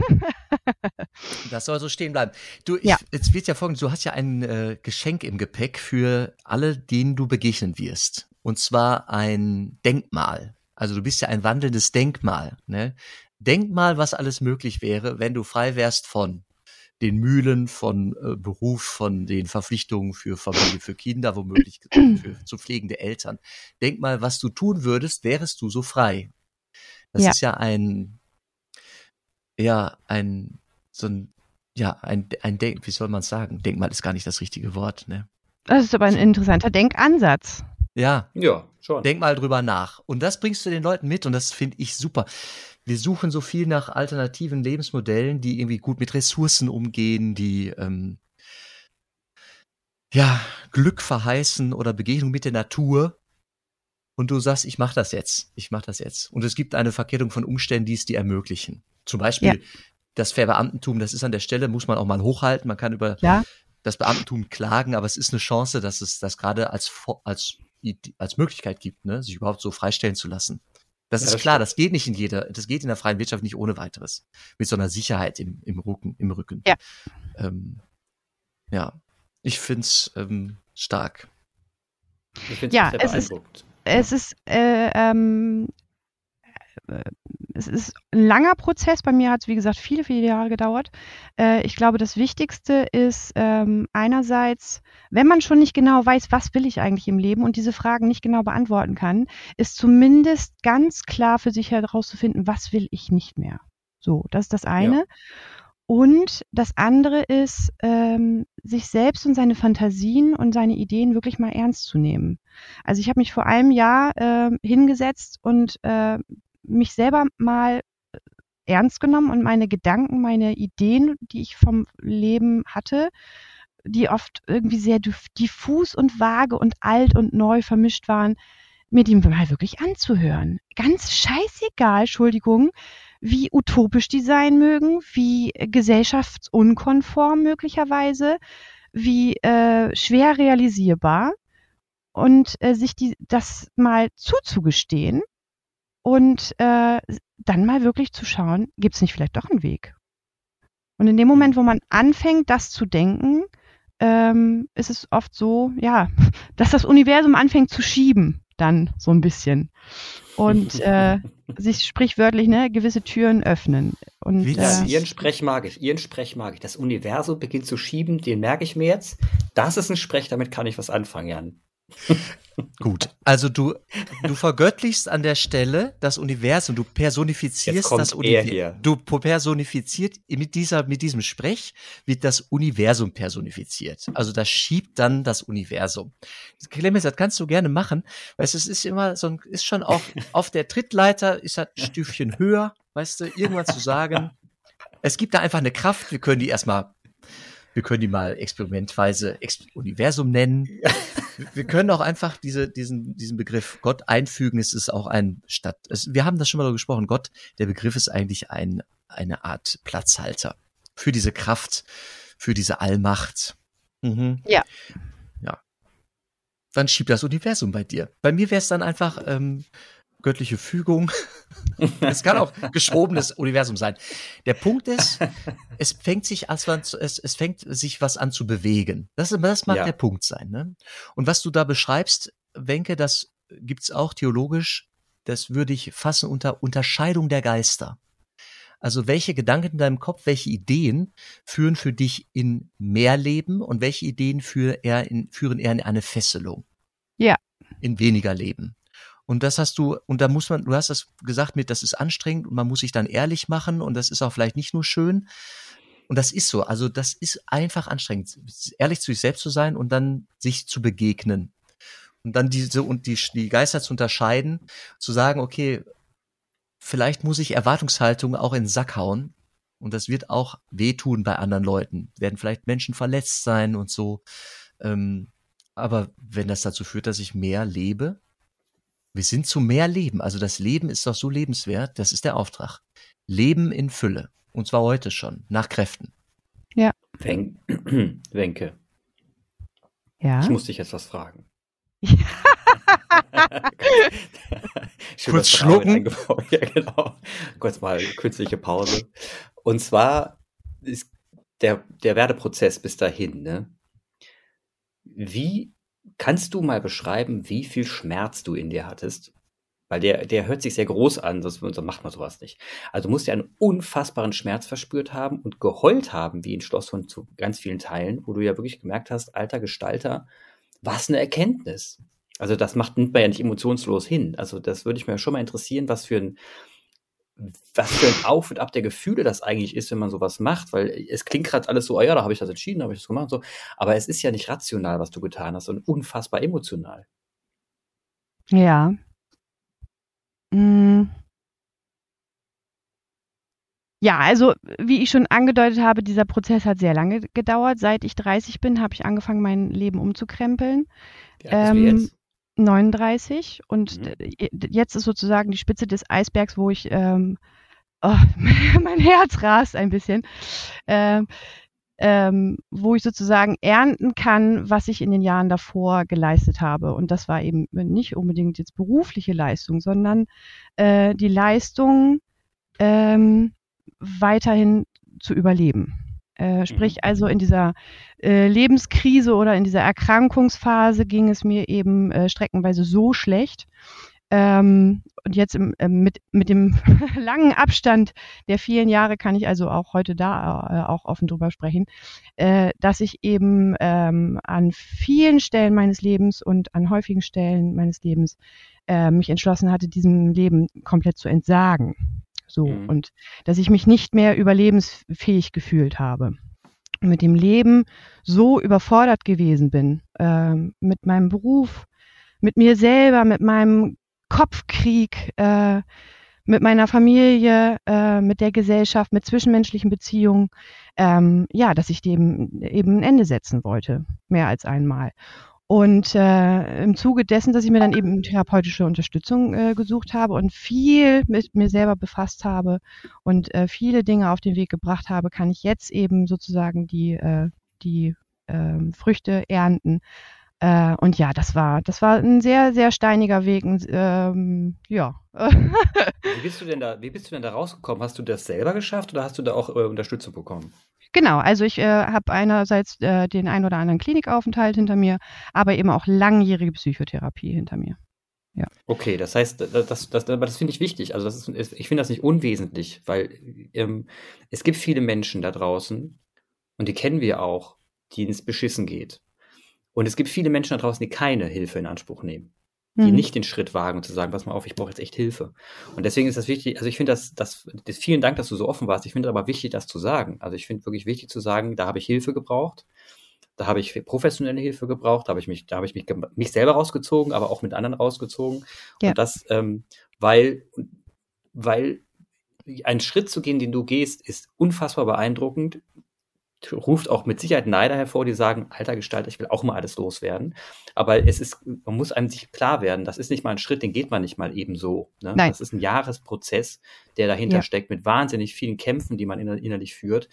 (laughs) das soll so stehen bleiben. Du, ich, ja. jetzt wird ja folgendes, du hast ja ein äh, Geschenk im Gepäck für alle, denen du begegnen wirst. Und zwar ein Denkmal. Also du bist ja ein wandelndes Denkmal. Ne? Denkmal, was alles möglich wäre, wenn du frei wärst von den Mühlen, von äh, Beruf, von den Verpflichtungen für Familie, für Kinder, womöglich (clears throat) für, zu pflegende Eltern. Denk mal, was du tun würdest, wärest du so frei. Das ja. ist ja ein, ja, ein, so ein, ja, ein, ein Denk, wie soll man sagen? Denkmal ist gar nicht das richtige Wort, ne? Das ist aber ein interessanter Denkansatz. Ja. Ja, schon. Denk mal drüber nach. Und das bringst du den Leuten mit und das finde ich super. Wir suchen so viel nach alternativen Lebensmodellen, die irgendwie gut mit Ressourcen umgehen, die ähm, ja Glück verheißen oder Begegnung mit der Natur und du sagst, ich mache das jetzt, ich mache das jetzt. Und es gibt eine Verkettung von Umständen, die es dir ermöglichen. Zum Beispiel ja. das Verbeamtentum, das ist an der Stelle, muss man auch mal hochhalten. Man kann über ja. das Beamtentum klagen, aber es ist eine Chance, dass es das gerade als, als, als Möglichkeit gibt, ne, sich überhaupt so freistellen zu lassen. Das ja, ist das klar, stimmt. das geht nicht in jeder, das geht in der freien Wirtschaft nicht ohne weiteres. Mit so einer Sicherheit im, im Rücken, im Rücken. Ja. Ähm, ja. Ich find's ähm, stark. Ich finde Ja, sehr es ist- beeindruckend. Es ist, äh, ähm, äh, es ist ein langer Prozess. Bei mir hat es, wie gesagt, viele, viele Jahre gedauert. Äh, ich glaube, das Wichtigste ist ähm, einerseits, wenn man schon nicht genau weiß, was will ich eigentlich im Leben und diese Fragen nicht genau beantworten kann, ist zumindest ganz klar für sich herauszufinden, was will ich nicht mehr. So, das ist das eine. Und das andere ist, ähm, sich selbst und seine Fantasien und seine Ideen wirklich mal ernst zu nehmen. Also ich habe mich vor einem Jahr äh, hingesetzt und äh, mich selber mal äh, ernst genommen und meine Gedanken, meine Ideen, die ich vom Leben hatte, die oft irgendwie sehr diff- diffus und vage und alt und neu vermischt waren, mir die mal wirklich anzuhören. Ganz scheißegal, Entschuldigung, wie utopisch die sein mögen, wie gesellschaftsunkonform möglicherweise, wie äh, schwer realisierbar und äh, sich die, das mal zuzugestehen und äh, dann mal wirklich zu schauen, gibt es nicht vielleicht doch einen Weg? Und in dem Moment, wo man anfängt, das zu denken, ähm, ist es oft so, ja, (laughs) dass das Universum anfängt zu schieben, dann so ein bisschen. Und (laughs) äh, sich sprichwörtlich ne, gewisse Türen öffnen. Und Wie äh, Ja, Ihren Sprech mag ich, Ihren Sprech mag ich. Das Universum beginnt zu schieben, den merke ich mir jetzt. Das ist ein Sprech, damit kann ich was anfangen, Jan. Gut, also du, du vergöttlichst an der Stelle das Universum, du personifizierst das er Universum. Du personifiziert mit dieser, mit diesem Sprech wird das Universum personifiziert. Also das schiebt dann das Universum. Clemens, das kannst du gerne machen, weil es ist immer so ein, ist schon auch auf der Trittleiter ist das ein Stückchen höher, weißt du, irgendwann zu sagen, es gibt da einfach eine Kraft, wir können die erstmal, wir können die mal experimentweise Ex Universum nennen. Wir- können auch einfach diese, diesen, diesen Begriff Gott einfügen. Es ist auch ein Stadt. Es, wir haben das schon mal darüber gesprochen. Gott, der Begriff ist eigentlich ein, eine Art Platzhalter für diese Kraft, für diese Allmacht. Mhm. Ja. Ja. Dann schiebt das Universum bei dir. Bei mir wäre es dann einfach ähm, göttliche Fügung. (laughs) es kann auch geschobenes Universum sein. Der Punkt ist, (laughs) es fängt sich als was, es, es fängt sich was an zu bewegen. Das, das mag Ja. der Punkt sein. Ne? Und was du da beschreibst, Wenke, das gibt's auch theologisch, das würde ich fassen unter Unterscheidung der Geister. Also welche Gedanken in deinem Kopf, welche Ideen führen für dich in mehr Leben und welche Ideen für eher in, führen eher in eine Fesselung? Ja. In weniger Leben. Und das hast du, und da muss man, du hast das gesagt mit, das ist anstrengend und man muss sich dann ehrlich machen und das ist auch vielleicht nicht nur schön. Und das ist so. Also das ist einfach anstrengend, ehrlich zu sich selbst zu sein und dann sich zu begegnen. Und dann diese und die, die Geister zu unterscheiden, zu sagen, okay, vielleicht muss ich Erwartungshaltung auch in den Sack hauen. Und das wird auch wehtun bei anderen Leuten. Werden vielleicht Menschen verletzt sein und so. Ähm, aber wenn das dazu führt, dass ich mehr lebe, wir sind zu mehr Leben. Also das Leben ist doch so lebenswert. Das ist der Auftrag. Leben in Fülle. Und zwar heute schon. Nach Kräften. Wen (clears throat) Wenke, ja. ich muss dich jetzt was fragen. (laughs) Schön Kurz schlucken. (laughs) Ja, genau. Kurz mal künstliche Pause. Und zwar ist der, der Werdeprozess bis dahin, ne? Wie kannst du mal beschreiben, wie viel Schmerz du in dir hattest? Weil der, der hört sich sehr groß an, sonst, macht man sowas nicht. Also du musst ja einen unfassbaren Schmerz verspürt haben und geheult haben, wie in Schlosshund zu ganz vielen Teilen, wo du ja wirklich gemerkt hast, alter Gestalter, was eine Erkenntnis. Also das macht, nimmt man ja nicht emotionslos hin. Also das würde ich mir schon mal interessieren, was für ein, was für ein Auf und Ab der Gefühle das eigentlich ist, wenn man sowas macht, weil es klingt gerade alles so, oh ja, da habe ich das entschieden, da habe ich das gemacht, so. Aber es ist ja nicht rational, was du getan hast, sondern unfassbar emotional. Ja. Mm. Ja, also wie ich schon angedeutet habe, dieser Prozess hat sehr lange gedauert. Seit ich 30 bin, habe ich angefangen, mein Leben umzukrempeln. Wie alt Ähm, jetzt? 39 und Mhm. jetzt ist sozusagen die Spitze des Eisbergs, wo ich ähm, oh, (laughs) mein Herz rast ein bisschen, ähm, ähm, wo ich sozusagen ernten kann, was ich in den Jahren davor geleistet habe. Und das war eben nicht unbedingt jetzt berufliche Leistung, sondern äh, die Leistung, ähm, weiterhin zu überleben. Äh, sprich mhm. also in dieser äh, Lebenskrise oder in dieser Erkrankungsphase ging es mir eben äh, streckenweise so schlecht. Ähm, und jetzt im, äh, mit, mit dem (laughs) langen Abstand der vielen Jahre kann ich also auch heute da äh, auch offen drüber sprechen, äh, dass ich eben ähm, an vielen Stellen meines Lebens und an häufigen Stellen meines Lebens äh, mich entschlossen hatte, diesem Leben komplett zu entsagen. So. Mhm. Und dass ich mich nicht mehr überlebensfähig gefühlt habe. Mit dem Leben so überfordert gewesen bin, äh, mit meinem Beruf, mit mir selber, mit meinem Kopfkrieg, äh, mit meiner Familie, äh, mit der Gesellschaft, mit zwischenmenschlichen Beziehungen, ähm, ja, dass ich dem eben ein Ende setzen wollte, mehr als einmal. Und äh, im Zuge dessen, dass ich mir dann eben therapeutische Unterstützung äh, gesucht habe und viel mit mir selber befasst habe und äh, viele Dinge auf den Weg gebracht habe, kann ich jetzt eben sozusagen die, äh, die äh, Früchte ernten. Äh, und ja, das war, das war ein sehr, sehr steiniger Weg. Ähm, ja. (laughs) wie bist du denn da, wie bist du denn da rausgekommen? Hast du das selber geschafft oder hast du da auch äh, Unterstützung bekommen? Genau, also ich äh, habe einerseits äh, den ein oder anderen Klinikaufenthalt hinter mir, aber eben auch langjährige Psychotherapie hinter mir. Ja. Okay, das heißt, das, das, das, das finde ich wichtig. Also das ist, ich finde das nicht unwesentlich, weil ähm, es gibt viele Menschen da draußen und die kennen wir auch, denen es beschissen geht. Und es gibt viele Menschen da draußen, die keine Hilfe in Anspruch nehmen die mhm. nicht den Schritt wagen und zu sagen, pass mal auf, ich brauche jetzt echt Hilfe. Und deswegen ist das wichtig, also ich finde das, das, das, vielen Dank, dass du so offen warst. Ich finde aber wichtig, das zu sagen. Also ich finde wirklich wichtig zu sagen, da habe ich Hilfe gebraucht. Da habe ich professionelle Hilfe gebraucht, da habe ich mich, da habe ich mich, mich selber rausgezogen, aber auch mit anderen rausgezogen. Ja. Und das, ähm, weil, weil ein Schritt zu gehen, den du gehst, ist unfassbar beeindruckend ruft auch mit Sicherheit Neider hervor, die sagen, alter Gestalter, ich will auch mal alles loswerden. Aber es ist, man muss einem sich klar werden, das ist nicht mal ein Schritt, den geht man nicht mal eben so. Ne? Nein. Das ist ein Jahresprozess, der dahinter ja. steckt, mit wahnsinnig vielen Kämpfen, die man innerlich führt.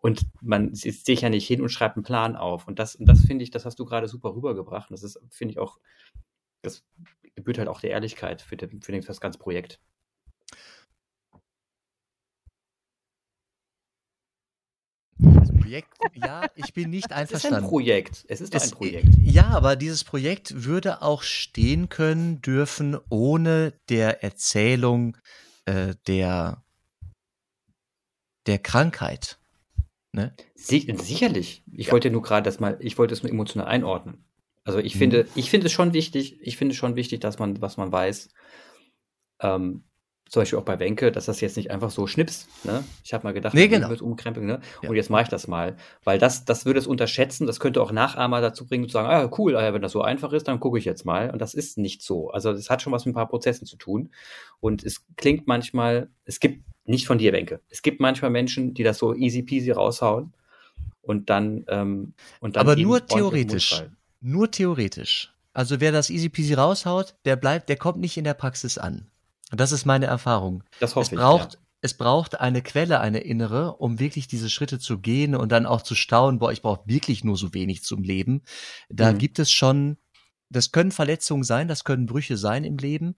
Und man sitzt sich ja nicht hin und schreibt einen Plan auf. Und das, das finde ich, das hast du gerade super rübergebracht. Und das ist, finde ich auch, das gebührt halt auch der Ehrlichkeit für, den, für das ganze Projekt. Projekt, ja, ich bin nicht einverstanden. Es ist ein Projekt. Es ist es, ein Projekt. Ja, aber dieses Projekt würde auch stehen können dürfen ohne der Erzählung äh, der, der Krankheit. Ne? sicherlich. Ich ja. wollte nur gerade das mal, ich wollte es nur emotional einordnen. Also ich mhm. finde, ich finde es schon wichtig, ich finde es schon wichtig, dass man, was man weiß, ähm, zum Beispiel auch bei Wenke, dass das jetzt nicht einfach so schnips. Ne? Ich habe mal gedacht, nee, genau. wird umkrempeln, ne? Ja. Und jetzt mache ich das mal. Weil das, das würde es unterschätzen, das könnte auch Nachahmer dazu bringen, zu sagen, ah, cool, ah, wenn das so einfach ist, dann gucke ich jetzt mal. Und das ist nicht so. Also das hat schon was mit ein paar Prozessen zu tun. Und es klingt manchmal, es gibt nicht von dir, Wenke. Es gibt manchmal Menschen, die das so easy peasy raushauen und dann, ähm, und dann Aber nur theoretisch. Nur theoretisch. Also wer das easy peasy raushaut, der bleibt, der kommt nicht in der Praxis an. Das ist meine Erfahrung. Das hoffe es braucht, ich, ja. Es braucht eine Quelle, eine innere, um wirklich diese Schritte zu gehen und dann auch zu staunen, boah, ich brauche wirklich nur so wenig zum Leben. Da mhm. gibt es schon, das können Verletzungen sein, das können Brüche sein im Leben.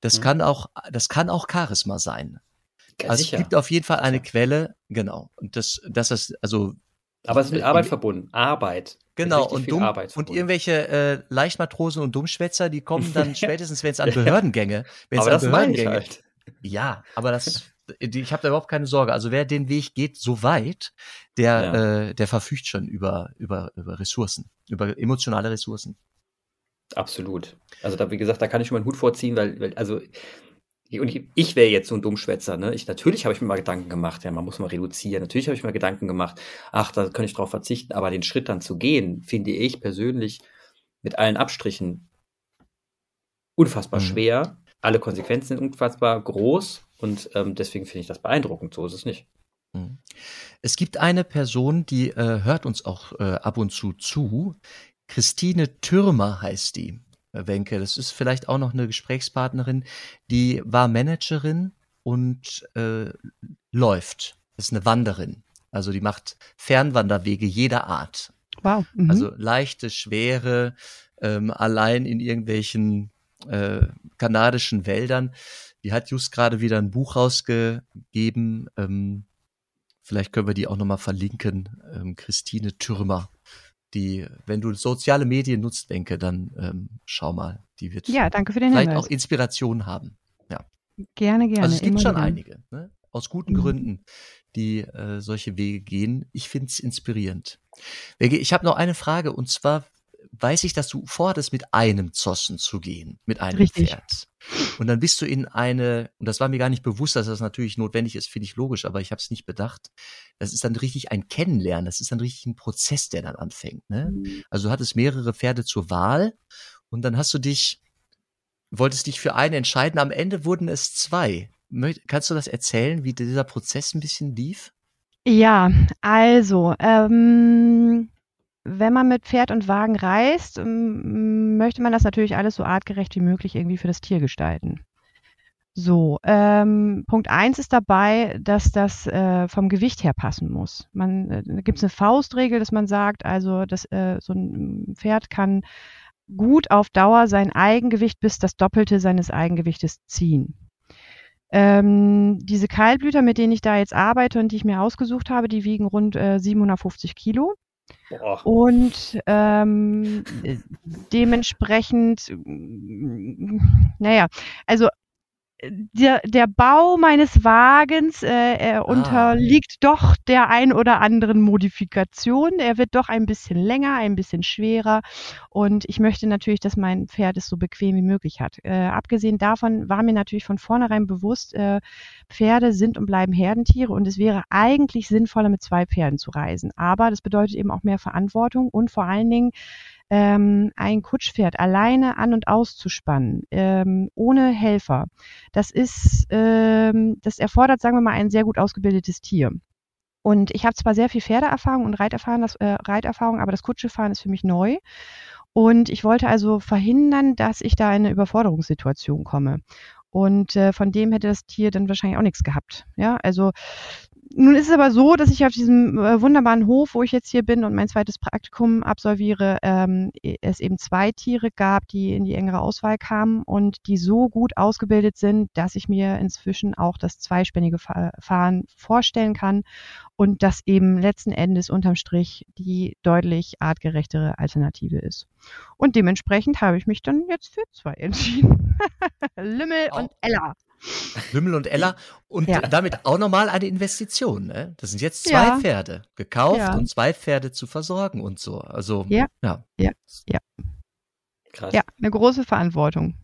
Das mhm. kann auch, das kann auch Charisma sein. Ja, also sicher. es gibt auf jeden Fall eine Quelle, genau. Und das, das ist, also aber es ist mit Arbeit verbunden. Arbeit. Genau, und, dumm, und irgendwelche äh, Leichtmatrosen und Dummschwätzer, die kommen dann (laughs) spätestens, wenn es an Behördengänge, wenn es an Behördengänge. Halt. (laughs) Ja, aber das, ich habe da überhaupt keine Sorge. Also wer den Weg geht so weit, der, ja. äh, der verfügt schon über, über, über Ressourcen, über emotionale Ressourcen. Absolut. Also da, wie gesagt, da kann ich schon mal einen Hut vorziehen, weil, weil also und ich, ich wäre jetzt so ein Dummschwätzer, ne? Ich, natürlich habe ich mir mal Gedanken gemacht, ja, man muss mal reduzieren. Natürlich habe ich mir Gedanken gemacht, ach, da kann ich drauf verzichten, aber den Schritt dann zu gehen, finde ich persönlich mit allen Abstrichen unfassbar mhm. schwer. Alle Konsequenzen sind unfassbar groß und ähm, deswegen finde ich das beeindruckend. So ist es nicht. Mhm. Es gibt eine Person, die äh, hört uns auch äh, ab und zu zu. Christine Türmer heißt die. Wenke. Das ist vielleicht auch noch eine Gesprächspartnerin, die war Managerin und äh, läuft. Das ist eine Wanderin. Also die macht Fernwanderwege jeder Art. Wow. Mhm. Also leichte, schwere, ähm, allein in irgendwelchen äh, kanadischen Wäldern. Die hat just gerade wieder ein Buch rausgegeben, ähm, Vielleicht können wir die auch nochmal verlinken. Ähm, Christine Türmer. Die, wenn du soziale Medien nutzt, denke, dann ähm, schau mal. Die wird Ja, danke für den vielleicht Hinweis. auch Inspiration haben. Gerne, gerne. also es gibt schon wieder. einige, ne? aus guten Mhm. Gründen, die äh, solche Wege gehen. Ich finde es inspirierend. Ich habe noch eine Frage und zwar weiß ich, dass du vorhattest, mit einem Zossen zu gehen, mit einem Richtig. Pferd. Und dann bist du in eine, und das war mir gar nicht bewusst, dass das natürlich notwendig ist, finde ich logisch, aber ich habe es nicht bedacht. Das ist dann richtig ein Kennenlernen, das ist dann richtig ein Prozess, der dann anfängt. Ne? Also du hattest mehrere Pferde zur Wahl und dann hast du dich, wolltest dich für einen entscheiden. Am Ende wurden es zwei. Kannst du das erzählen, wie dieser Prozess ein bisschen lief? Ja, also, ähm, wenn man mit Pferd und Wagen reist, ähm, möchte man das natürlich alles so artgerecht wie möglich irgendwie für das Tier gestalten. So, ähm, Punkt eins ist dabei, dass das äh, vom Gewicht her passen muss. Man, äh, gibt es eine Faustregel, dass man sagt, also dass äh, so ein Pferd kann gut auf Dauer sein Eigengewicht bis das Doppelte seines Eigengewichtes ziehen. Ähm, diese Kaltblüter, mit denen ich da jetzt arbeite und die ich mir ausgesucht habe, die wiegen rund äh, 750 Kilo. Boah. Und ähm, äh, dementsprechend, mm, naja, also der, der Bau meines Wagens äh, er unterliegt doch der ein oder anderen Modifikation. Er wird doch ein bisschen länger, ein bisschen schwerer. Und ich möchte natürlich, dass mein Pferd es so bequem wie möglich hat. Äh, abgesehen davon war mir natürlich von vornherein bewusst, äh, Pferde sind und bleiben Herdentiere und es wäre eigentlich sinnvoller, mit zwei Pferden zu reisen. Aber das bedeutet eben auch mehr Verantwortung und vor allen Dingen ähm, ein Kutschpferd alleine an und auszuspannen, ähm, ohne Helfer. Das ist, ähm, das erfordert, sagen wir mal, ein sehr gut ausgebildetes Tier. Und ich habe zwar sehr viel Pferdeerfahrung und Reiterfahrung, das, äh, Reiterfahrung, aber das Kutschefahren ist für mich neu. Und ich wollte also verhindern, dass ich da in eine Überforderungssituation komme. Und äh, von dem hätte das Tier dann wahrscheinlich auch nichts gehabt. Ja, also nun ist es aber so, dass ich auf diesem äh, wunderbaren Hof, wo ich jetzt hier bin und mein zweites Praktikum absolviere, ähm, es eben zwei Tiere gab, die in die engere Auswahl kamen und die so gut ausgebildet sind, dass ich mir inzwischen auch das zweispännige Fa- Fahren vorstellen kann und das eben letzten Endes unterm Strich die deutlich artgerechtere Alternative ist. Und dementsprechend habe ich mich dann jetzt für zwei entschieden. (laughs) Lümmel und Ella. Lümmel und Ella (laughs) und Ja. damit auch nochmal eine Investition. Ne? Das sind jetzt zwei Ja. Pferde gekauft Ja. und zwei Pferde zu versorgen und so. Also Ja. ja. Krass. Ja, eine große Verantwortung.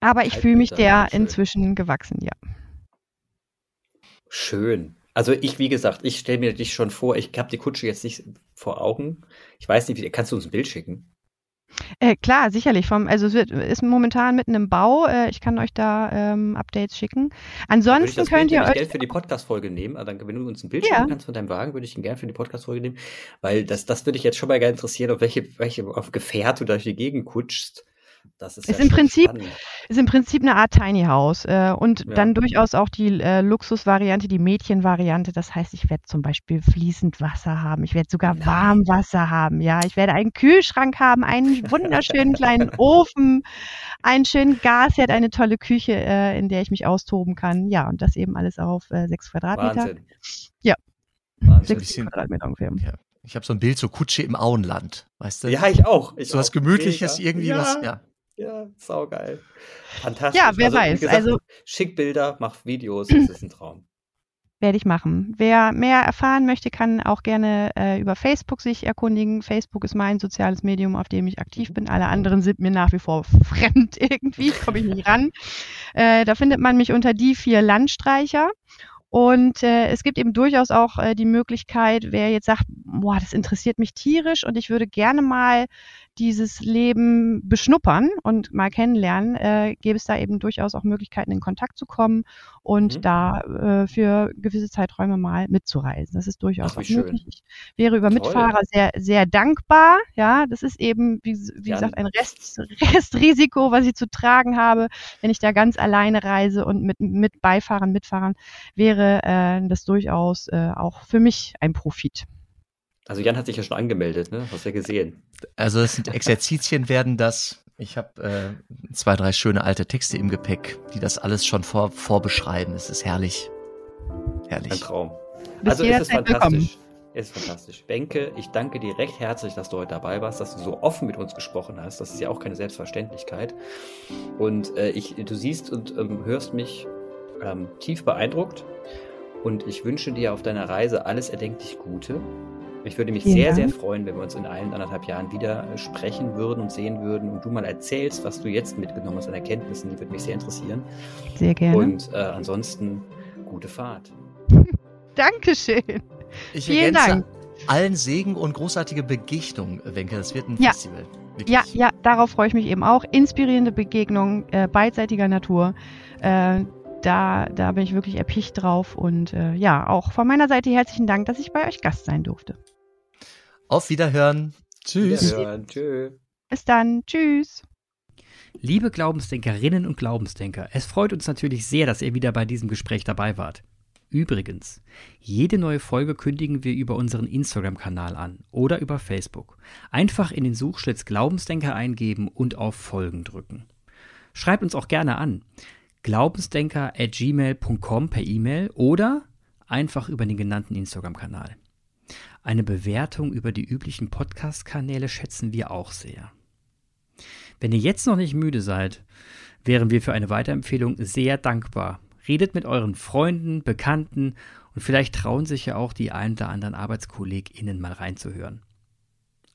Aber ich fühle mich der inzwischen gewachsen, ja. Schön. Also ich, wie gesagt, ich stelle mir dich schon vor, ich habe die Kutsche jetzt nicht vor Augen. Ich weiß nicht, wie, kannst du uns ein Bild schicken? Äh, klar, sicherlich. Vom, also es wird, ist momentan mitten im Bau. Äh, ich kann euch da ähm, Updates schicken. Ansonsten könnt Bild ihr euch. gerne für die Podcast-Folge nehmen. Also dann, wenn du uns ein Bild Ja. schicken kannst von deinem Wagen, würde ich ihn gerne für die Podcast-Folge nehmen. Weil das, das würde ich jetzt schon mal gerne interessieren, auf welche, welche auf Gefährt du durch die Gegend kutschst. Das ist, Ist ja im Prinzip- spannend. Ist im Prinzip eine Art Tiny House äh, und Ja. dann durchaus auch die äh, Luxusvariante, die Mädchenvariante. Das heißt, ich werde zum Beispiel fließend Wasser haben. Ich werde sogar Nein. Warmwasser haben. Ja, ich werde einen Kühlschrank haben, einen wunderschönen kleinen (laughs) Ofen, einen schönen Gasherd, eine tolle Küche, äh, in der ich mich austoben kann. Ja, und das eben alles auf äh, sechs Quadratmeter. Wahnsinn. Ja. Wahnsinn. Sechs bisschen- Quadratmeter ungefähr. ja. Ich habe so ein Bild, so Kutsche im Auenland, weißt du? Ja, ich auch. Ich so was. Gemütliches, Mega. irgendwie ja, was. Ja. Ja, saugeil. Fantastisch. Ja, wer also, weiß, Gesagt, also- schick Bilder, mach Videos, das ist ein Traum. (clears throat) Werde ich machen. Wer mehr erfahren möchte, kann auch gerne äh, über Facebook sich erkundigen. Facebook ist mein soziales Medium, auf dem ich aktiv bin. Alle anderen sind mir nach wie vor (laughs) fremd irgendwie, komme ich nicht ran. Äh, da findet man mich unter die vier Landstreicher. Und äh, es gibt eben durchaus auch äh, die Möglichkeit, wer jetzt sagt, boah, das interessiert mich tierisch und ich würde gerne mal dieses Leben beschnuppern und mal kennenlernen, äh, gäbe es da eben durchaus auch Möglichkeiten, in Kontakt zu kommen und Mhm. da äh, für gewisse Zeiträume mal mitzureisen. Das ist durchaus Ach, auch schön. möglich. Ich wäre über Toll. Mitfahrer sehr, sehr dankbar. Ja, das ist eben, wie, wie Ja. gesagt, ein Rest, Restrisiko, was ich zu tragen habe. Wenn ich da ganz alleine reise und mit, mit Beifahrern, Mitfahrern, wäre äh, das durchaus äh, auch für mich ein Profit. Also Jan hat sich ja schon angemeldet, ne? Hast ja gesehen. Also es sind Exerzitien werden das. Ich habe äh, zwei, drei schöne alte Texte im Gepäck, die das alles schon vor, vorbeschreiben. Es ist herrlich. Ein Herrlich. Traum. also es ist fantastisch. Es ist fantastisch. Benke, ich danke dir recht herzlich, dass du heute dabei warst, dass du so offen mit uns gesprochen hast. Das ist ja auch keine Selbstverständlichkeit. Und äh, ich, du siehst und ähm, hörst mich ähm, tief beeindruckt. Und ich wünsche dir auf deiner Reise alles erdenklich Gute. Ich würde mich ja. sehr, sehr freuen, wenn wir uns in ein, anderthalb Jahren wieder äh, sprechen würden und sehen würden und du mal erzählst, was du jetzt mitgenommen hast an Erkenntnissen. Die würde mich sehr interessieren. Sehr gerne. Und äh, ansonsten gute Fahrt. (laughs) Dankeschön. Ich Vielen Dank. Allen Segen und großartige Begegnung, Wenke. Das wird ein ja. Festival. Wirklich. Ja, ja, darauf freue ich mich eben auch. Inspirierende Begegnungen äh, beidseitiger Natur. Äh, da, da bin ich wirklich erpicht drauf. Und äh, ja, auch von meiner Seite herzlichen Dank, dass ich bei euch Gast sein durfte. Auf Wiederhören. Tschüss. Wiederhören. Tschüss. Bis dann. Tschüss. Liebe Glaubensdenkerinnen und Glaubensdenker, es freut uns natürlich sehr, dass ihr wieder bei diesem Gespräch dabei wart. Übrigens, jede neue Folge kündigen wir über unseren Instagram-Kanal an oder über Facebook. Einfach in den Suchschlitz Glaubensdenker eingeben und auf Folgen drücken. Schreibt uns auch gerne an. Glaubensdenker at gmail.com per E-Mail oder einfach über den genannten Instagram-Kanal. Eine Bewertung über die üblichen Podcast-Kanäle schätzen wir auch sehr. Wenn ihr jetzt noch nicht müde seid, wären wir für eine Weiterempfehlung sehr dankbar Redet mit euren Freunden, Bekannten und vielleicht trauen sich ja auch die ein oder anderen ArbeitskollegInnen mal reinzuhören.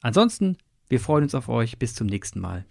Ansonsten, wir freuen uns auf euch. Bis zum nächsten Mal.